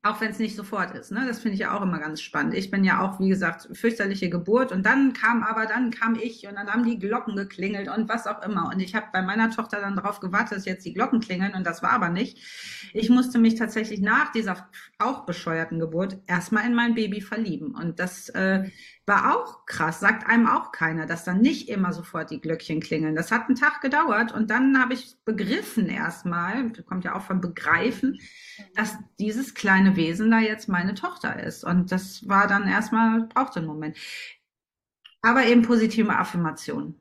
auch wenn es nicht sofort ist. Ne? Das finde ich ja auch immer ganz spannend. Ich bin ja auch, wie gesagt, fürchterliche Geburt und dann kam aber, dann kam ich und dann haben die Glocken geklingelt und was auch immer. Und ich habe bei meiner Tochter dann darauf gewartet, dass jetzt die Glocken klingeln und das war aber nicht. Ich musste mich tatsächlich nach dieser auch bescheuerten Geburt erstmal in mein Baby verlieben. Und das äh, war auch krass, sagt einem auch keiner, dass dann nicht immer sofort die Glöckchen klingeln. Das hat einen Tag gedauert und dann habe ich begriffen erstmal, kommt ja auch von begreifen, dass dieses kleine Wesen da jetzt meine Tochter ist. Und das war dann erstmal, brauchte einen Moment. Aber eben positive Affirmationen.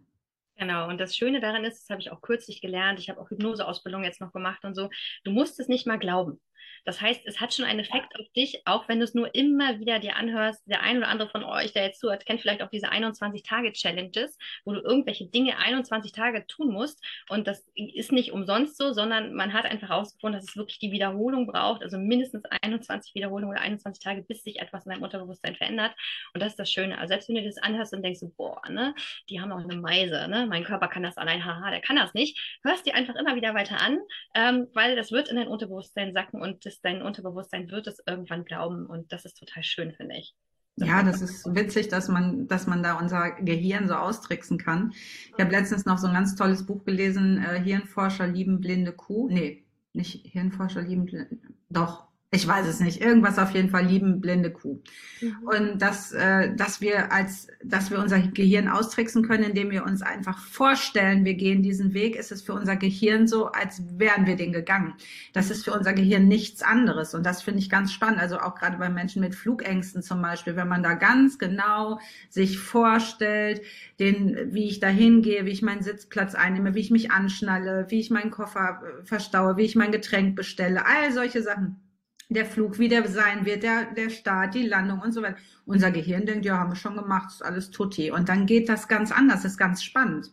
Genau, und das Schöne daran ist, das habe ich auch kürzlich gelernt, ich habe auch Hypnoseausbildung jetzt noch gemacht und so, du musst es nicht mal glauben. Das heißt, es hat schon einen Effekt auf dich, auch wenn du es nur immer wieder dir anhörst. Der ein oder andere von euch, der jetzt zuhört, kennt vielleicht auch diese 21-Tage-Challenges, wo du irgendwelche Dinge 21 Tage tun musst. Und das ist nicht umsonst so, sondern man hat einfach herausgefunden, dass es wirklich die Wiederholung braucht, also mindestens 21 Wiederholungen oder 21 Tage, bis sich etwas in deinem Unterbewusstsein verändert. Und das ist das Schöne. Also selbst wenn du das anhörst und denkst, boah, ne, die haben auch eine Meise, ne, mein Körper kann das allein, haha, der kann das nicht, hörst dir einfach immer wieder weiter an, ähm, weil das wird in dein Unterbewusstsein sacken und das, dein Unterbewusstsein wird es irgendwann glauben und das ist total schön, finde ich. Ja, das ist witzig, dass man, dass man da unser Gehirn so austricksen kann. Ich habe letztens noch so ein ganz tolles Buch gelesen, äh, Hirnforscher lieben blinde Kuh. Nee, nicht Hirnforscher lieben blinde, doch, Ich weiß es nicht. Irgendwas auf jeden Fall lieben, blinde Kuh. Mhm. Und dass, äh, dass wir als, dass wir unser Gehirn austricksen können, indem wir uns einfach vorstellen, wir gehen diesen Weg, ist es für unser Gehirn so, als wären wir den gegangen. Das ist für unser Gehirn nichts anderes. Und das finde ich ganz spannend. Also auch gerade bei Menschen mit Flugängsten zum Beispiel, wenn man da ganz genau sich vorstellt, den, wie ich da hingehe, wie ich meinen Sitzplatz einnehme, wie ich mich anschnalle, wie ich meinen Koffer äh, verstaue, wie ich mein Getränk bestelle, all solche Sachen der Flug, wie der sein wird, der, der Start, die Landung und so weiter. Unser Gehirn denkt, ja, haben wir schon gemacht, ist alles tutti. Und dann geht das ganz anders, ist ganz spannend.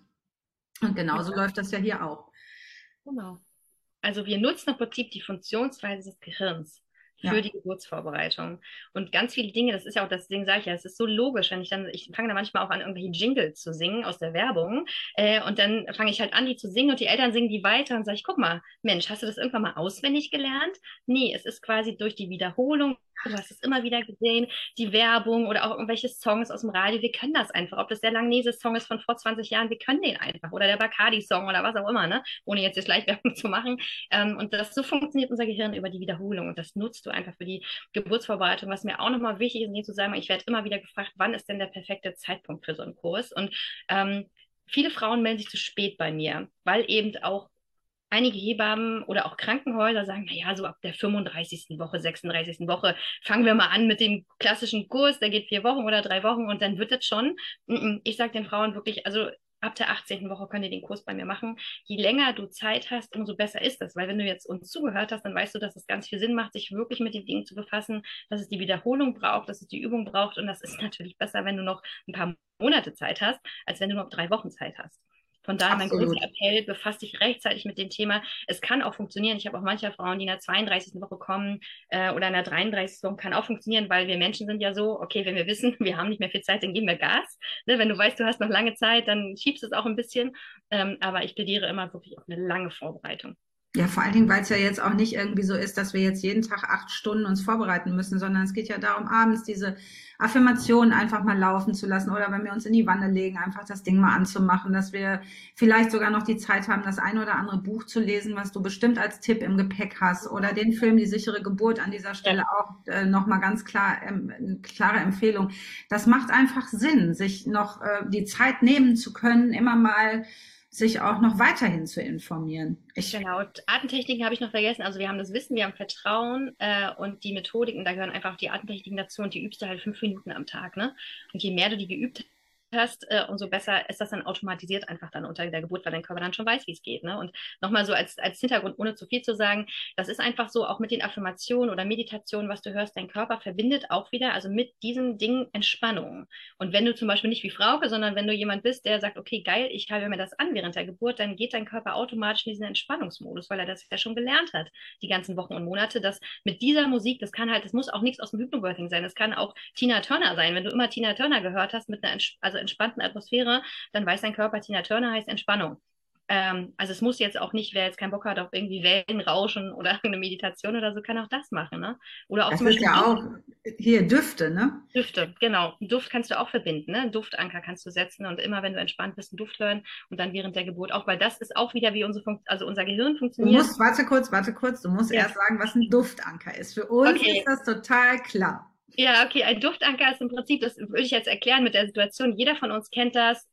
Und genauso ja. läuft das ja hier auch. Genau. Also wir nutzen im Prinzip die Funktionsweise des Gehirns für ja. die Geburtsvorbereitung. Und ganz viele Dinge, das ist ja auch das Ding, sage ich ja, es ist so logisch, wenn ich dann, ich fange da manchmal auch an, irgendwelche Jingles zu singen aus der Werbung. Äh, und dann fange ich halt an, die zu singen und die Eltern singen die weiter und sage ich, guck mal, Mensch, hast du das irgendwann mal auswendig gelernt? Nee, es ist quasi durch die Wiederholung, du hast es immer wieder gesehen, die Werbung oder auch irgendwelche Songs aus dem Radio, wir können das einfach. Ob das der Langnese-Song ist von vor 20 Jahren, wir können den einfach. Oder der Bacardi-Song oder was auch immer, ne? ohne jetzt jetzt Schleichwerbung [laughs] zu machen. Ähm, und das so funktioniert unser Gehirn über die Wiederholung. Und das nutzt du einfach für die Geburtsvorbereitung. Was mir auch nochmal wichtig ist, hier zu sagen, ich werde immer wieder gefragt, wann ist denn der perfekte Zeitpunkt für so einen Kurs? Und ähm, viele Frauen melden sich zu spät bei mir, weil eben auch einige Hebammen oder auch Krankenhäuser sagen, naja, so ab der 35. Woche, 36. Woche fangen wir mal an mit dem klassischen Kurs, der geht vier Wochen oder drei Wochen und dann wird es schon. Ich sage den Frauen wirklich, also ab der 18. Woche könnt ihr den Kurs bei mir machen. Je länger du Zeit hast, umso besser ist das, weil wenn du jetzt uns zugehört hast, dann weißt du, dass es ganz viel Sinn macht, sich wirklich mit den Dingen zu befassen, dass es die Wiederholung braucht, dass es die Übung braucht und das ist [laughs] natürlich besser, wenn du noch ein paar Monate Zeit hast, als wenn du noch drei Wochen Zeit hast. Von daher mein großer Appell, befasst dich rechtzeitig mit dem Thema. Es kann auch funktionieren. Ich habe auch manche Frauen, die in der 32. Woche kommen äh, oder in der 33. Woche, kann auch funktionieren, weil wir Menschen sind ja so, okay, wenn wir wissen, [laughs] wir haben nicht mehr viel Zeit, dann geben wir Gas. Ne, wenn du weißt, du hast noch lange Zeit, dann schiebst du es auch ein bisschen. Ähm, aber ich plädiere immer wirklich auf eine lange Vorbereitung. Ja, vor allen Dingen, weil es ja jetzt auch nicht irgendwie so ist, dass wir jetzt jeden Tag acht Stunden uns vorbereiten müssen, sondern es geht ja darum, abends diese Affirmationen einfach mal laufen zu lassen oder wenn wir uns in die Wanne legen, einfach das Ding mal anzumachen, dass wir vielleicht sogar noch die Zeit haben, das ein oder andere Buch zu lesen, was du bestimmt als Tipp im Gepäck hast oder den Film Die sichere Geburt an dieser Stelle ja. auch äh, nochmal ganz klar, ähm, klare Empfehlung. Das macht einfach Sinn, sich noch äh, die Zeit nehmen zu können, immer mal sich auch noch weiterhin zu informieren. Ich genau, Artentechniken habe ich noch vergessen. Also wir haben das Wissen, wir haben Vertrauen äh, und die Methodiken, da gehören einfach die Artentechniken dazu und die übst du halt fünf Minuten am Tag. Ne? Und je mehr du die geübt hast, äh, umso besser ist das dann automatisiert einfach dann unter der Geburt, weil dein Körper dann schon weiß, wie es geht. Ne? Und nochmal so als, als Hintergrund, ohne zu viel zu sagen, das ist einfach so, auch mit den Affirmationen oder Meditationen, was du hörst, dein Körper verbindet auch wieder, also mit diesem Ding Entspannung. Und wenn du zum Beispiel nicht wie Frauke, sondern wenn du jemand bist, der sagt, okay, geil, ich halte mir das an während der Geburt, dann geht dein Körper automatisch in diesen Entspannungsmodus, weil er das ja schon gelernt hat, die ganzen Wochen und Monate, dass mit dieser Musik, das kann halt, das muss auch nichts aus dem Hypnobirthing sein, das kann auch Tina Turner sein. Wenn du immer Tina Turner gehört hast mit einer, also entspannten Atmosphäre, dann weiß dein Körper, Tina Turner heißt Entspannung. Ähm, also es muss jetzt auch nicht, wer jetzt keinen Bock hat auf irgendwie Wellen rauschen oder [laughs] eine Meditation oder so, kann auch das machen, ne? Oder auch das zum Beispiel ja auch hier Düfte, ne? Düfte, genau. Duft kannst du auch verbinden, ne? Duftanker kannst du setzen und immer, wenn du entspannt bist, einen Duft hören und dann während der Geburt auch, weil das ist auch wieder, wie unsere Fun also unser Gehirn funktioniert. Du musst, warte kurz, warte kurz, du musst ja. erst sagen, was ein Duftanker ist. Für uns okay. ist das total klar. Ja, okay, ein Duftanker ist im Prinzip, das würde ich jetzt erklären mit der Situation, jeder von uns kennt das,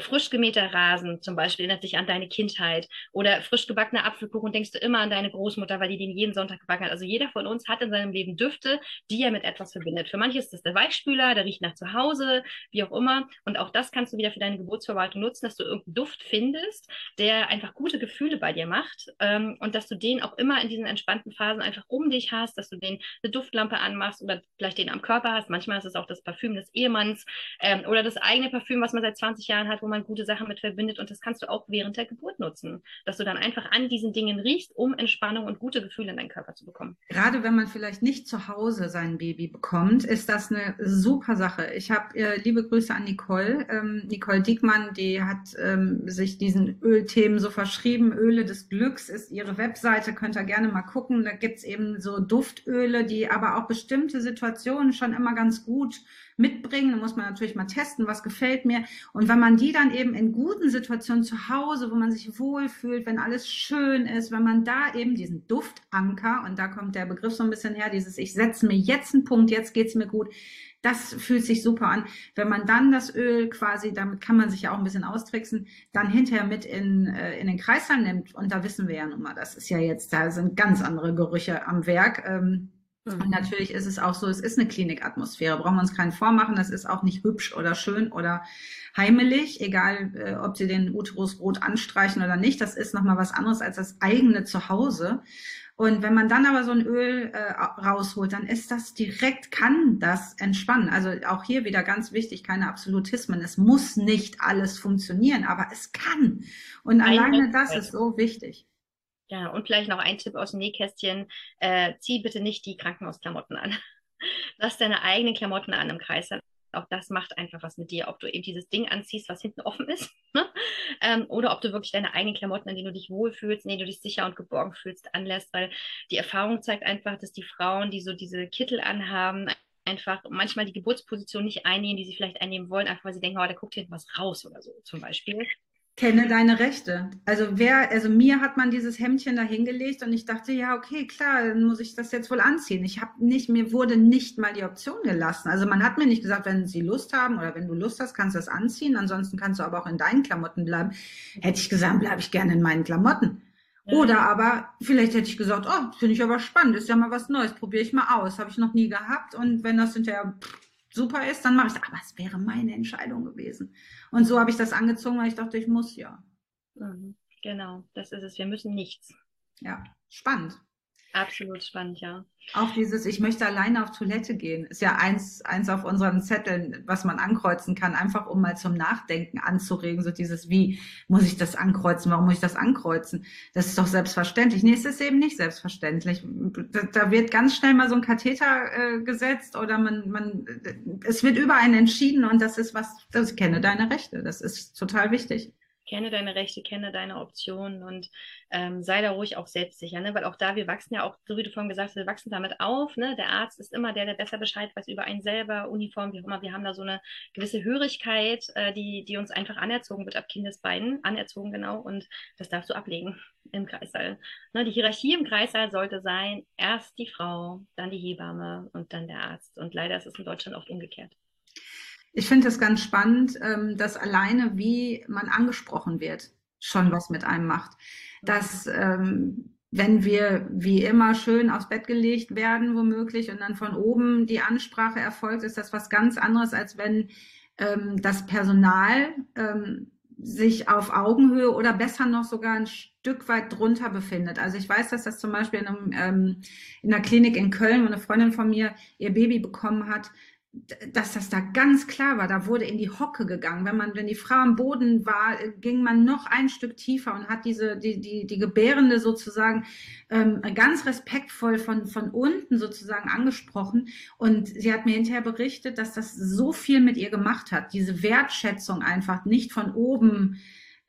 frisch gemähter Rasen zum Beispiel erinnert dich an deine Kindheit oder frisch gebackener Apfelkuchen denkst du immer an deine Großmutter, weil die den jeden Sonntag gebacken hat. Also jeder von uns hat in seinem Leben Düfte, die er mit etwas verbindet. Für manche ist das der Weichspüler, der riecht nach zu Hause, wie auch immer. Und auch das kannst du wieder für deine Geburtsverwaltung nutzen, dass du irgendeinen Duft findest, der einfach gute Gefühle bei dir macht ähm, und dass du den auch immer in diesen entspannten Phasen einfach um dich hast, dass du den eine Duftlampe anmachst oder vielleicht den am Körper hast. Manchmal ist es auch das Parfüm des Ehemanns ähm, oder das eigene Parfüm, was man seit 20 Jahren hat, wo man gute Sachen mit verbindet. Und das kannst du auch während der Geburt nutzen, dass du dann einfach an diesen Dingen riechst, um Entspannung und gute Gefühle in deinen Körper zu bekommen. Gerade wenn man vielleicht nicht zu Hause sein Baby bekommt, ist das eine super Sache. Ich habe äh, liebe Grüße an Nicole. Ähm, Nicole Diekmann, die hat ähm, sich diesen Ölthemen so verschrieben. Öle des Glücks ist ihre Webseite, könnt ihr gerne mal gucken. Da gibt es eben so Duftöle, die aber auch bestimmte Situationen schon immer ganz gut mitbringen. Da muss man natürlich mal testen, was gefällt mir. Und wenn man die dann eben in guten Situationen zu Hause, wo man sich wohlfühlt, wenn alles schön ist, wenn man da eben diesen Duftanker, und da kommt der Begriff so ein bisschen her, dieses ich setze mir jetzt einen Punkt, jetzt geht's mir gut, das fühlt sich super an. Wenn man dann das Öl quasi, damit kann man sich ja auch ein bisschen austricksen, dann hinterher mit in, äh, in den Kreislauf nimmt, und da wissen wir ja nun mal, das ist ja jetzt, da sind ganz andere Gerüche am Werk. Ähm, und mhm. natürlich ist es auch so, es ist eine Klinikatmosphäre, brauchen wir uns keinen vormachen, das ist auch nicht hübsch oder schön oder heimelig, egal äh, ob sie den Uterus rot anstreichen oder nicht, das ist nochmal was anderes als das eigene Zuhause. Und wenn man dann aber so ein Öl äh, rausholt, dann ist das direkt, kann das entspannen. Also auch hier wieder ganz wichtig, keine Absolutismen. Es muss nicht alles funktionieren, aber es kann. Und alleine das ist so wichtig. Ja, und vielleicht noch ein Tipp aus dem Nähkästchen. Äh, zieh bitte nicht die Krankenhausklamotten an. [laughs] Lass deine eigenen Klamotten an im Kreis. Auch das macht einfach was mit dir, ob du eben dieses Ding anziehst, was hinten offen ist, [laughs] ne? ähm, oder ob du wirklich deine eigenen Klamotten, in denen du dich wohlfühlst, in denen du dich sicher und geborgen fühlst, anlässt, weil die Erfahrung zeigt einfach, dass die Frauen, die so diese Kittel anhaben, einfach manchmal die Geburtsposition nicht einnehmen, die sie vielleicht einnehmen wollen, einfach weil sie denken, oh, da guckt hinten was raus oder so zum Beispiel. Kenne deine Rechte. Also wer, also mir hat man dieses Hemdchen da hingelegt und ich dachte, ja, okay, klar, dann muss ich das jetzt wohl anziehen. Ich habe nicht, mir wurde nicht mal die Option gelassen. Also man hat mir nicht gesagt, wenn sie Lust haben oder wenn du Lust hast, kannst du das anziehen. Ansonsten kannst du aber auch in deinen Klamotten bleiben. Hätte ich gesagt, bleibe ich gerne in meinen Klamotten. Oder aber vielleicht hätte ich gesagt, oh, finde ich aber spannend, ist ja mal was Neues, probiere ich mal aus, habe ich noch nie gehabt und wenn das hinterher super ist, dann mache ich es. Aber es wäre meine Entscheidung gewesen. Und so habe ich das angezogen, weil ich dachte, ich muss ja. Mhm. Genau, das ist es. Wir müssen nichts. Ja, spannend. Absolut spannend, ja. Auch dieses, ich möchte alleine auf Toilette gehen, ist ja eins, eins auf unseren Zetteln, was man ankreuzen kann, einfach um mal zum Nachdenken anzuregen. So dieses, wie muss ich das ankreuzen? Warum muss ich das ankreuzen? Das ist doch selbstverständlich. Nee, es ist eben nicht selbstverständlich. Da, wird ganz schnell mal so ein Katheter äh, gesetzt oder man, man, es wird über einen entschieden und das ist was, das kenne deine Rechte. Das ist total wichtig kenne deine Rechte, kenne deine Optionen und ähm, sei da ruhig auch selbstsicher, ne? weil auch da, wir wachsen ja auch, so wie du vorhin gesagt hast, wir wachsen damit auf. Ne? Der Arzt ist immer der, der besser Bescheid weiß über einen selber, Uniform, wie auch immer. Wir haben da so eine gewisse Hörigkeit, äh, die, die uns einfach anerzogen wird ab Kindesbeinen, anerzogen genau und das darfst du ablegen im Kreissaal. Ne? Die Hierarchie im Kreissaal sollte sein, erst die Frau, dann die Hebamme und dann der Arzt und leider ist es in Deutschland oft umgekehrt. Ich finde es ganz spannend, ähm, dass alleine, wie man angesprochen wird, schon was mit einem macht. Dass ähm, wenn wir wie immer schön aufs Bett gelegt werden, womöglich, und dann von oben die Ansprache erfolgt, ist das was ganz anderes, als wenn ähm, das Personal sich auf Augenhöhe oder besser noch sogar ein Stück weit drunter befindet. Also ich weiß, dass das zum Beispiel in, einem, ähm, in einer Klinik in Köln, wo eine Freundin von mir ihr Baby bekommen hat, dass das da ganz klar war, da wurde in die Hocke gegangen. Wenn man, wenn die Frau am Boden war, ging man noch ein Stück tiefer und hat diese, die, die, die Gebärende sozusagen ähm, ganz respektvoll von, von unten sozusagen angesprochen. Und sie hat mir hinterher berichtet, dass das so viel mit ihr gemacht hat. Diese Wertschätzung einfach nicht von oben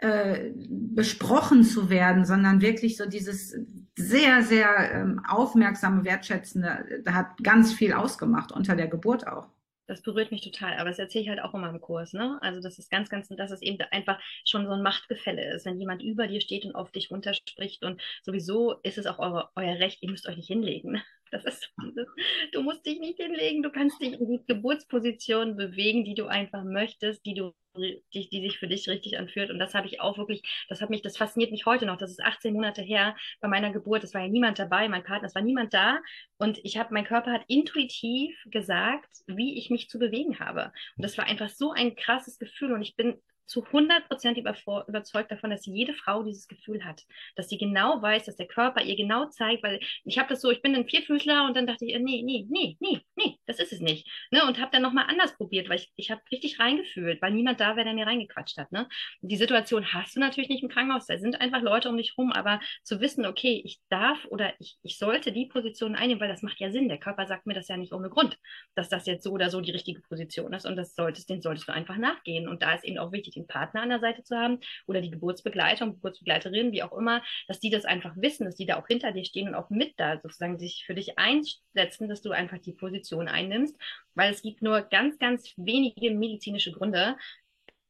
äh, besprochen zu werden, sondern wirklich so dieses sehr, sehr ähm, aufmerksame, wertschätzende, da hat ganz viel ausgemacht unter der Geburt auch. Das berührt mich total, aber das erzähle ich halt auch immer im Kurs, ne? Also das ist ganz, ganz, dass es eben einfach schon so ein Machtgefälle ist, wenn jemand über dir steht und auf dich runterspricht und sowieso ist es auch eure, euer Recht, ihr müsst euch nicht hinlegen. Das ist, du musst dich nicht hinlegen, du kannst dich in die Geburtsposition bewegen, die du einfach möchtest, die du die, die sich für dich richtig anfühlt. Und das habe ich auch wirklich, das hat mich, das fasziniert mich heute noch. Das ist 18 Monate her bei meiner Geburt. Es war ja niemand dabei, mein Partner, es war niemand da. Und ich habe, mein Körper hat intuitiv gesagt, wie ich mich zu bewegen habe. Und das war einfach so ein krasses Gefühl. Und ich bin zu 100 Prozent überzeugt davon, dass jede Frau dieses Gefühl hat, dass sie genau weiß, dass der Körper ihr genau zeigt, weil ich habe das so, ich bin ein Vierfüßler und dann dachte ich, nee, nee, nee, nee, nee, das ist es nicht. Ne? Und habe dann nochmal anders probiert, weil ich, ich habe richtig reingefühlt, weil niemand da wäre, der mir reingequatscht hat. Ne? Die Situation hast du natürlich nicht im Krankenhaus, da sind einfach Leute um dich rum, aber zu wissen, okay, ich darf oder ich, ich sollte die Position einnehmen, weil das macht ja Sinn. Der Körper sagt mir das ja nicht ohne Grund, dass das jetzt so oder so die richtige Position ist und das solltest, den solltest du einfach nachgehen. Und da ist eben auch wichtig, den Partner an der Seite zu haben oder die Geburtsbegleiter und Geburtsbegleiterin, wie auch immer, dass die das einfach wissen, dass die da auch hinter dir stehen und auch mit da sozusagen sich für dich einsetzen, dass du einfach die Position einnimmst, weil es gibt nur ganz, ganz wenige medizinische Gründe,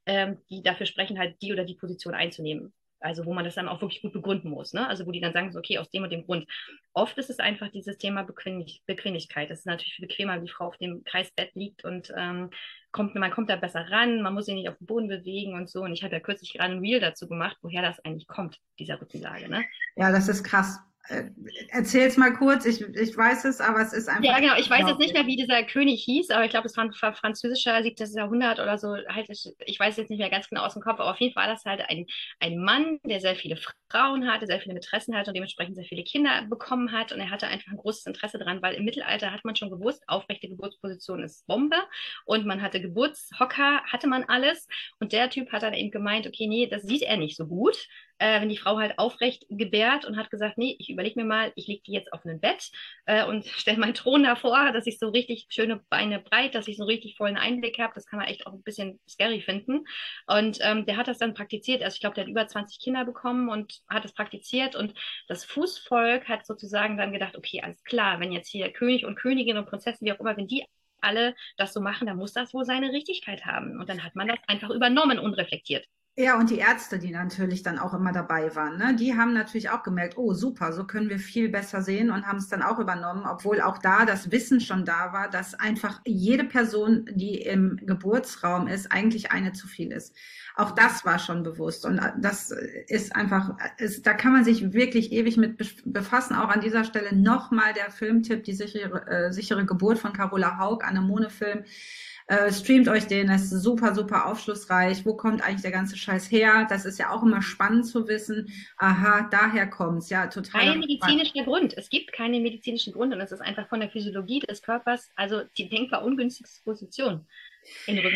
ähm, die dafür sprechen, halt die oder die Position einzunehmen. Also wo man das dann auch wirklich gut begründen muss, ne? Also wo die dann sagen, so, okay, aus dem und dem Grund. Oft ist es einfach dieses Thema Bequemlich Bequemlichkeit. Das ist natürlich bequemer, wenn die Frau auf dem Kreisbett liegt und ähm, kommt, man kommt da besser ran, man muss sich nicht auf den Boden bewegen und so. Und ich habe ja kürzlich gerade ein Reel dazu gemacht, woher das eigentlich kommt, dieser Rückenlage. Ne? Ja, das ist krass. Äh, erzähl's mal kurz, ich, ich weiß es, aber es ist einfach. Ja, genau, ich weiß jetzt nicht mehr, wie dieser König hieß, aber ich glaube, es war ein französischer 17. Jahrhundert oder so. Halt, ich weiß jetzt nicht mehr ganz genau aus dem Kopf, aber auf jeden Fall war das halt ein, ein Mann, der sehr viele Frauen hatte, sehr viele Mätressen hatte und dementsprechend sehr viele Kinder bekommen hat. Und er hatte einfach ein großes Interesse daran, weil im Mittelalter hat man schon gewusst, aufrechte Geburtsposition ist Bombe und man hatte Geburtshocker, hatte man alles. Und der Typ hat dann eben gemeint, okay, nee, das sieht er nicht so gut äh, wenn die Frau halt aufrecht gebärt und hat gesagt, nee, ich überlege mir mal, ich lege die jetzt auf ein Bett äh, und [laughs] stelle meinen Thron davor, dass ich so richtig schöne Beine breit, dass ich so richtig vollen Einblick habe. Das kann man echt auch ein bisschen scary finden. Und ähm, der hat das dann praktiziert. Also ich glaube, der hat über 20 Kinder bekommen und hat das praktiziert. Und das Fußvolk hat sozusagen dann gedacht, okay, alles klar, wenn jetzt hier König und Königin und Prinzessin, wie auch immer, wenn die alle das so machen, dann muss das wohl seine Richtigkeit haben. Und dann hat man das einfach übernommen, unreflektiert. Ja, und die Ärzte, die natürlich dann auch immer dabei waren, ne, die haben natürlich auch gemerkt, oh super, so können wir viel besser sehen und haben es dann auch übernommen, obwohl auch da das Wissen schon da war, dass einfach jede Person, die im Geburtsraum ist, eigentlich eine zu viel ist. Auch das war schon bewusst und das ist einfach, ist, da kann man sich wirklich ewig mit befassen. Auch an dieser Stelle nochmal der Filmtipp, die sichere, äh, sichere Geburt von Carola Haug, Anemone-Film äh, streamt euch den, das ist super, super aufschlussreich. Wo kommt eigentlich der ganze Scheiß her? Das ist ja auch immer spannend zu wissen. Aha, daher kommt's. Ja, total. Kein medizinischer Grund. Es gibt keine medizinischen Grund und es ist einfach von der Physiologie des Körpers, also die denkbar ungünstigste Position.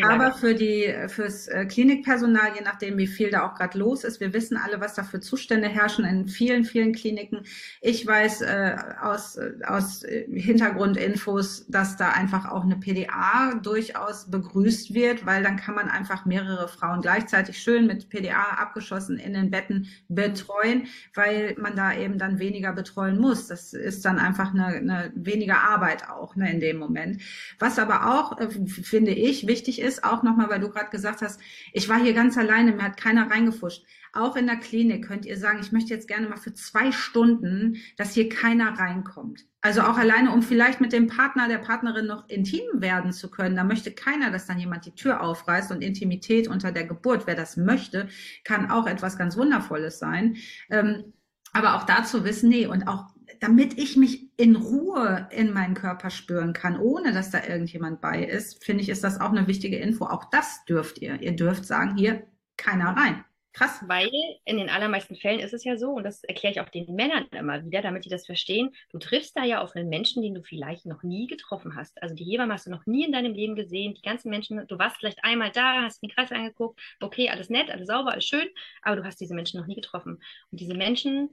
Aber für die, fürs äh, Klinikpersonal, je nachdem, wie viel da auch gerade los ist, wir wissen alle, was da für Zustände herrschen in vielen, vielen Kliniken. Ich weiß äh, aus, aus Hintergrundinfos, dass da einfach auch eine PDA durchaus begrüßt wird, weil dann kann man einfach mehrere Frauen gleichzeitig schön mit PDA abgeschossen in den Betten betreuen, weil man da eben dann weniger betreuen muss. Das ist dann einfach eine, eine weniger Arbeit auch ne, in dem Moment. Was aber auch, äh, finde ich, wichtig ist, auch nochmal, weil du gerade gesagt hast, ich war hier ganz alleine, mir hat keiner reingefuscht. Auch in der Klinik könnt ihr sagen, ich möchte jetzt gerne mal für zwei Stunden, dass hier keiner reinkommt. Also auch alleine, um vielleicht mit dem Partner, der Partnerin noch intim werden zu können. Da möchte keiner, dass dann jemand die Tür aufreißt und Intimität unter der Geburt. Wer das möchte, kann auch etwas ganz Wundervolles sein. Ähm, aber auch dazu wissen, nee, und auch damit ich mich in Ruhe in meinen Körper spüren kann, ohne dass da irgendjemand bei ist, finde ich, ist das auch eine wichtige Info. Auch das dürft ihr. Ihr dürft sagen, hier keiner rein. Krass. Weil in den allermeisten Fällen ist es ja so, und das erkläre ich auch den Männern immer wieder, damit die das verstehen, du triffst da ja auf einen Menschen, den du vielleicht noch nie getroffen hast. Also die Hebamme hast du noch nie in deinem Leben gesehen. Die ganzen Menschen, du warst vielleicht einmal da, hast den Kreis angeguckt, okay, alles nett, alles sauber, alles schön, aber du hast diese Menschen noch nie getroffen. Und diese Menschen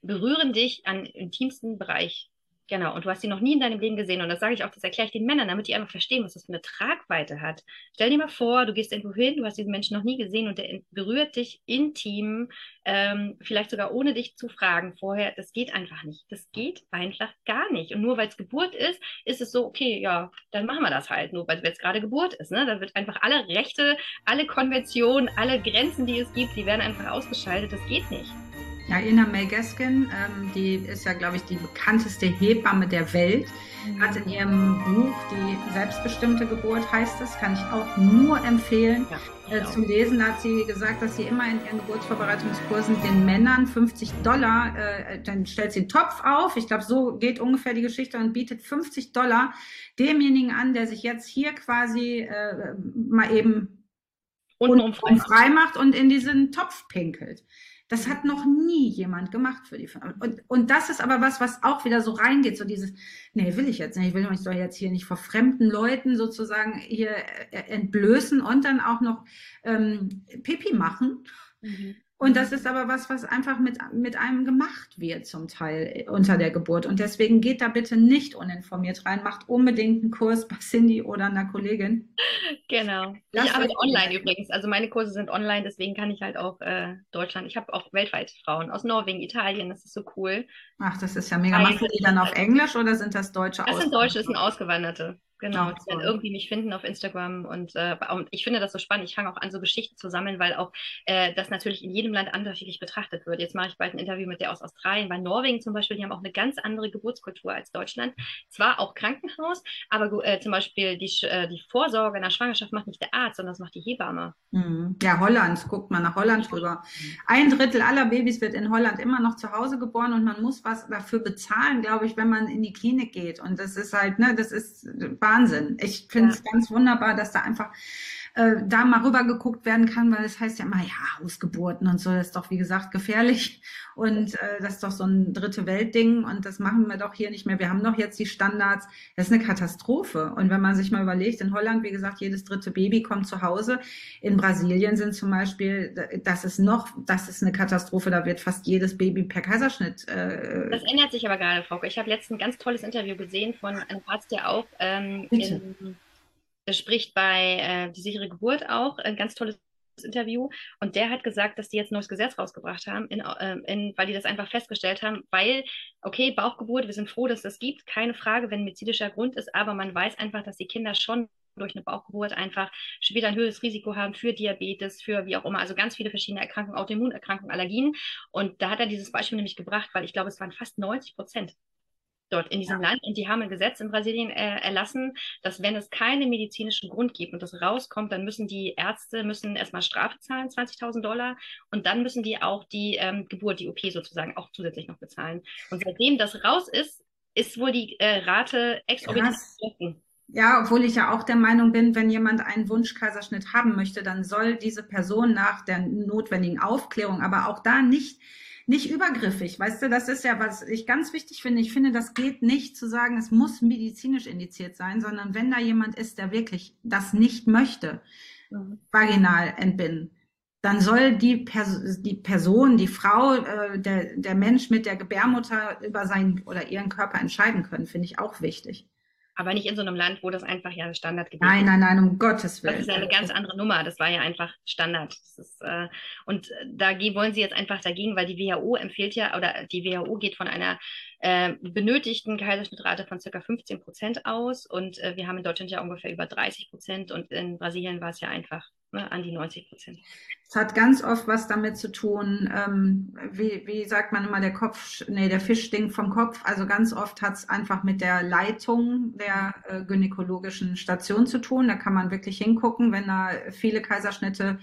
berühren dich an intimsten Bereich. Genau, und du hast sie noch nie in deinem Leben gesehen. Und das sage ich auch, das erkläre ich den Männern, damit die einfach verstehen, was das für eine Tragweite hat. Stell dir mal vor, du gehst irgendwo hin, du hast diesen Menschen noch nie gesehen und der berührt dich intim, ähm, vielleicht sogar ohne dich zu fragen vorher. Das geht einfach nicht. Das geht einfach gar nicht. Und nur weil es Geburt ist, ist es so, okay, ja, dann machen wir das halt. Nur weil es gerade Geburt ist. Ne? Da wird einfach alle Rechte, alle Konventionen, alle Grenzen, die es gibt, die werden einfach ausgeschaltet. Das geht nicht. Ja, Ina May Gaskin, ähm, die ist ja, glaube ich, die bekannteste Hebamme der Welt, mhm. hat in ihrem Buch Die selbstbestimmte Geburt, heißt es, kann ich auch nur empfehlen, ja, äh, zu lesen. Da hat sie gesagt, dass sie immer in ihren Geburtsvorbereitungskursen den Männern 50 Dollar, äh, dann stellt sie einen Topf auf, ich glaube, so geht ungefähr die Geschichte und bietet 50 Dollar demjenigen an, der sich jetzt hier quasi äh, mal eben untenrum frei, frei macht und in diesen Topf pinkelt. Das hat noch nie jemand gemacht für die Familie. Und, und das ist aber was, was auch wieder so reingeht, so dieses, nee, will ich jetzt nicht, ich will mich doch jetzt hier nicht vor fremden Leuten sozusagen hier äh, entblößen und dann auch noch ähm, Pipi machen. Mhm. Und das ist aber was, was einfach mit, mit einem gemacht wird zum Teil unter der Geburt. Und deswegen geht da bitte nicht uninformiert rein. Macht unbedingt einen Kurs bei Cindy oder einer Kollegin. Genau. Das ich arbeite online übrigens. Also meine Kurse sind online, deswegen kann ich halt auch äh, Deutschland. Ich habe auch weltweit Frauen aus Norwegen, Italien. Das ist so cool. Ach, das ist ja mega. Machst du die dann auf Englisch oder sind das deutsche Das sind Deutsche, das sind Ausgewanderte. Genau, die werden irgendwie mich finden auf Instagram und, äh, und ich finde das so spannend. Ich fange auch an, so Geschichten zu sammeln, weil auch äh, das natürlich in jedem Land unterschiedlich betrachtet wird. Jetzt mache ich bald ein Interview mit der aus Australien. Bei Norwegen zum Beispiel, die haben auch eine ganz andere Geburtskultur als Deutschland. Zwar auch Krankenhaus, aber äh, zum Beispiel die, äh, die Vorsorge in der Schwangerschaft macht nicht der Arzt, sondern das macht die Hebamme. Mhm. Ja, Holland, guckt mal nach Holland rüber. Ein Drittel aller Babys wird in Holland immer noch zu Hause geboren und man muss was dafür bezahlen, glaube ich, wenn man in die Klinik geht. Und das ist halt, ne, das ist Wahnsinn. Ich finde es ja. ganz wunderbar, dass da einfach äh, da mal rüber geguckt werden kann, weil es das heißt ja immer, ja, Hausgeburten und so, das ist doch, wie gesagt, gefährlich. Und äh, das ist doch so ein dritte Weltding und das machen wir doch hier nicht mehr. Wir haben doch jetzt die Standards. Das ist eine Katastrophe. Und wenn man sich mal überlegt, in Holland, wie gesagt, jedes dritte Baby kommt zu Hause. In Brasilien sind zum Beispiel, das ist noch, das ist eine Katastrophe, da wird fast jedes Baby per Kaiserschnitt. Äh, das ändert sich aber gerade, Frauke. Ich habe letztens ein ganz tolles Interview gesehen von einem Arzt, der auch ähm, in spricht bei äh, Die sichere Geburt auch, ein ganz tolles Interview. Und der hat gesagt, dass die jetzt ein neues Gesetz rausgebracht haben, in, äh, in, weil die das einfach festgestellt haben, weil, okay, Bauchgeburt, wir sind froh, dass das gibt, keine Frage, wenn medizinischer Grund ist, aber man weiß einfach, dass die Kinder schon durch eine Bauchgeburt einfach später ein höheres Risiko haben für Diabetes, für wie auch immer, also ganz viele verschiedene Erkrankungen, Autoimmunerkrankungen, Allergien. Und da hat er dieses Beispiel nämlich gebracht, weil ich glaube, es waren fast 90 Prozent dort in diesem ja. Land. Und die haben ein Gesetz in Brasilien äh, erlassen, dass wenn es keinen medizinischen Grund gibt und das rauskommt, dann müssen die Ärzte müssen erstmal Strafe zahlen, 20.000 Dollar, und dann müssen die auch die ähm, Geburt, die OP sozusagen auch zusätzlich noch bezahlen. Und seitdem das raus ist, ist wohl die äh, Rate exorbitant. Ja, obwohl ich ja auch der Meinung bin, wenn jemand einen Wunschkaiserschnitt haben möchte, dann soll diese Person nach der notwendigen Aufklärung, aber auch da nicht nicht übergriffig. Weißt du, das ist ja, was ich ganz wichtig finde. Ich finde, das geht nicht zu sagen, es muss medizinisch indiziert sein, sondern wenn da jemand ist, der wirklich das nicht möchte, mhm. vaginal entbinden, dann soll die, Pers die Person, die Frau, äh, der, der Mensch mit der Gebärmutter über seinen oder ihren Körper entscheiden können, finde ich auch wichtig aber nicht in so einem Land, wo das einfach ja Standard gibt. Nein, nein, nein, um Gottes Willen. Das ist eine ganz andere Nummer. Das war ja einfach Standard. Ist, äh, und da wollen sie jetzt einfach dagegen, weil die WHO empfiehlt ja, oder die WHO geht von einer äh, benötigten Kaiserschnittrate von circa 15 Prozent aus. Und äh, wir haben in Deutschland ja ungefähr über 30 Prozent und in Brasilien war es ja einfach an die 90 Prozent. Es hat ganz oft was damit zu tun, ähm, wie, wie sagt man immer, der Kopf, nee, der Fisch stinkt vom Kopf. Also ganz oft hat es einfach mit der Leitung der äh, gynäkologischen Station zu tun. Da kann man wirklich hingucken, wenn da viele Kaiserschnitte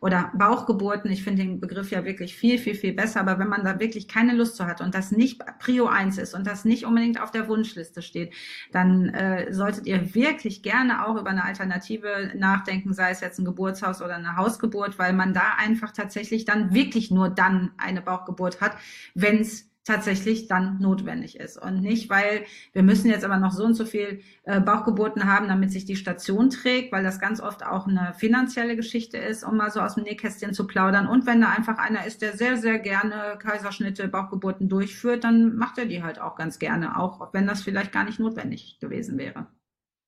oder Bauchgeburten, ich finde den Begriff ja wirklich viel, viel, viel besser, aber wenn man da wirklich keine Lust zu hat und das nicht Prio 1 ist und das nicht unbedingt auf der Wunschliste steht, dann äh, solltet ihr wirklich gerne auch über eine Alternative nachdenken, sei es jetzt ein Geburtshaus oder eine Hausgeburt, weil man da einfach tatsächlich dann wirklich nur dann eine Bauchgeburt hat, wenn es tatsächlich dann notwendig ist. Und nicht, weil wir müssen jetzt aber noch so und so viel äh, Bauchgeburten haben, damit sich die Station trägt, weil das ganz oft auch eine finanzielle Geschichte ist, um mal so aus dem Nähkästchen zu plaudern. Und wenn da einfach einer ist, der sehr, sehr gerne Kaiserschnitte, Bauchgeburten durchführt, dann macht er die halt auch ganz gerne, auch wenn das vielleicht gar nicht notwendig gewesen wäre.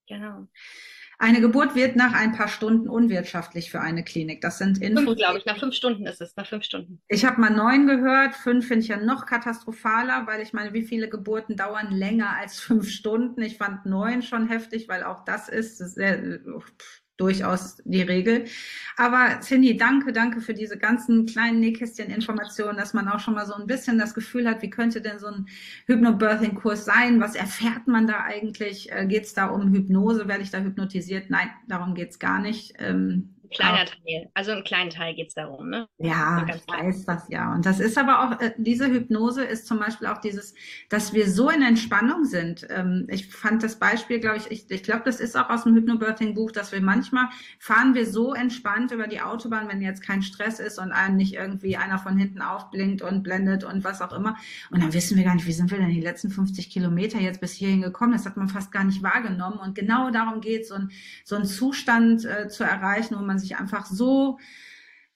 Genau. Eine Geburt wird nach ein paar Stunden unwirtschaftlich für eine Klinik. Das sind Infos. Fünf, glaube ich. Nach fünf Stunden ist es. Nach fünf Stunden. Ich habe mal neun gehört. Fünf finde ich ja noch katastrophaler, weil ich meine, wie viele Geburten dauern länger als fünf Stunden? Ich fand neun schon heftig, weil auch das ist sehr, durchaus die Regel. Aber Cindy, danke, danke für diese ganzen kleinen Nähkästchen-Informationen, dass man auch schon mal so ein bisschen das Gefühl hat, wie könnte denn so ein Hypnobirthing-Kurs sein? Was erfährt man da eigentlich? Äh, geht es da um Hypnose? Werde ich da hypnotisiert? Nein, darum geht es gar nicht. Ähm, kleiner Teil. Also im kleinen Teil geht es darum, ne? Ja, ich weiß das ja. Und das ist aber auch, äh, diese Hypnose ist zum Beispiel auch dieses, dass wir so in Entspannung sind. Ähm, ich fand das Beispiel, glaube ich, ich, ich glaube, das ist auch aus dem Hypnobirthing-Buch, dass wir manchmal fahren wir so entspannt über die Autobahn, wenn jetzt kein Stress ist und einem nicht irgendwie einer von hinten aufblinkt und blendet und was auch immer. Und dann wissen wir gar nicht, wie sind wir denn die letzten 50 Kilometer jetzt bis hierhin gekommen? Das hat man fast gar nicht wahrgenommen. Und genau darum geht es, so, ein, so einen Zustand äh, zu erreichen, wo man sich einfach so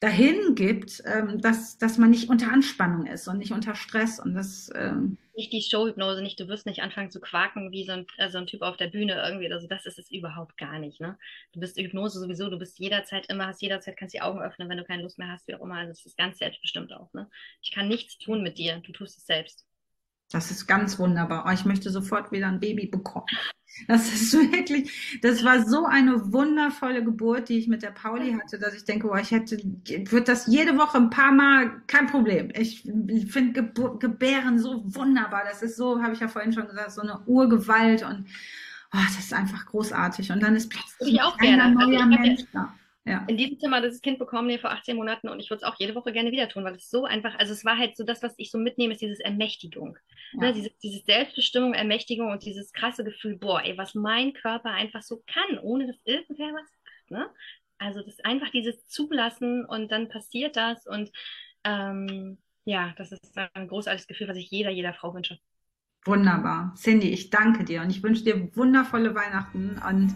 dahin gibt, ähm, dass, dass man nicht unter Anspannung ist und nicht unter Stress und das ähm nicht die Showhypnose, nicht du wirst nicht anfangen zu quaken wie so ein, äh, so ein Typ auf der Bühne irgendwie, also das ist es überhaupt gar nicht, ne? Du bist Hypnose sowieso, du bist jederzeit immer, hast jederzeit kannst die Augen öffnen, wenn du keine Lust mehr hast, wie auch immer, also das ist ganz selbstbestimmt auch, ne? Ich kann nichts tun mit dir, du tust es selbst. Das ist ganz wunderbar. Oh, ich möchte sofort wieder ein Baby bekommen. Das ist [laughs] wirklich, das war so eine wundervolle Geburt, die ich mit der Pauli hatte, dass ich denke, oh, ich hätte, würde das jede Woche ein paar Mal, kein Problem. Ich finde Gebären so wunderbar. Das ist so, habe ich ja vorhin schon gesagt, so eine Urgewalt und oh, das ist einfach großartig. Und dann ist plötzlich ein also neuer Mensch da ja. in diesem Zimmer das Kind bekommen nee, vor 18 Monaten und ich würde es auch jede Woche gerne wieder tun, weil es so einfach, also es war halt so das, was ich so mitnehme, ist dieses Ermächtigung. Ja. Ne, dieses, dieses Selbstbestimmung, Ermächtigung und dieses krasse Gefühl, boah, ey, was mein Körper einfach so kann, ohne dass irgendwer was macht. Ne? Also das einfach dieses Zulassen und dann passiert das und ähm, ja, das ist ein großartiges Gefühl, was ich jeder, jeder Frau wünsche. Wunderbar. Cindy, ich danke dir und ich wünsche dir wundervolle Weihnachten und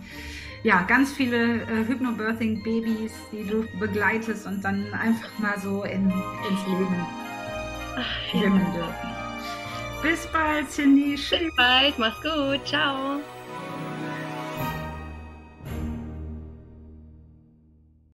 ja, ganz viele äh, Hypnobirthing-Babys, die du begleitest und dann einfach mal so in, ins Leben schwimmen dürfen. Bis bald, Cindy. Bis bald, mach's gut. Ciao.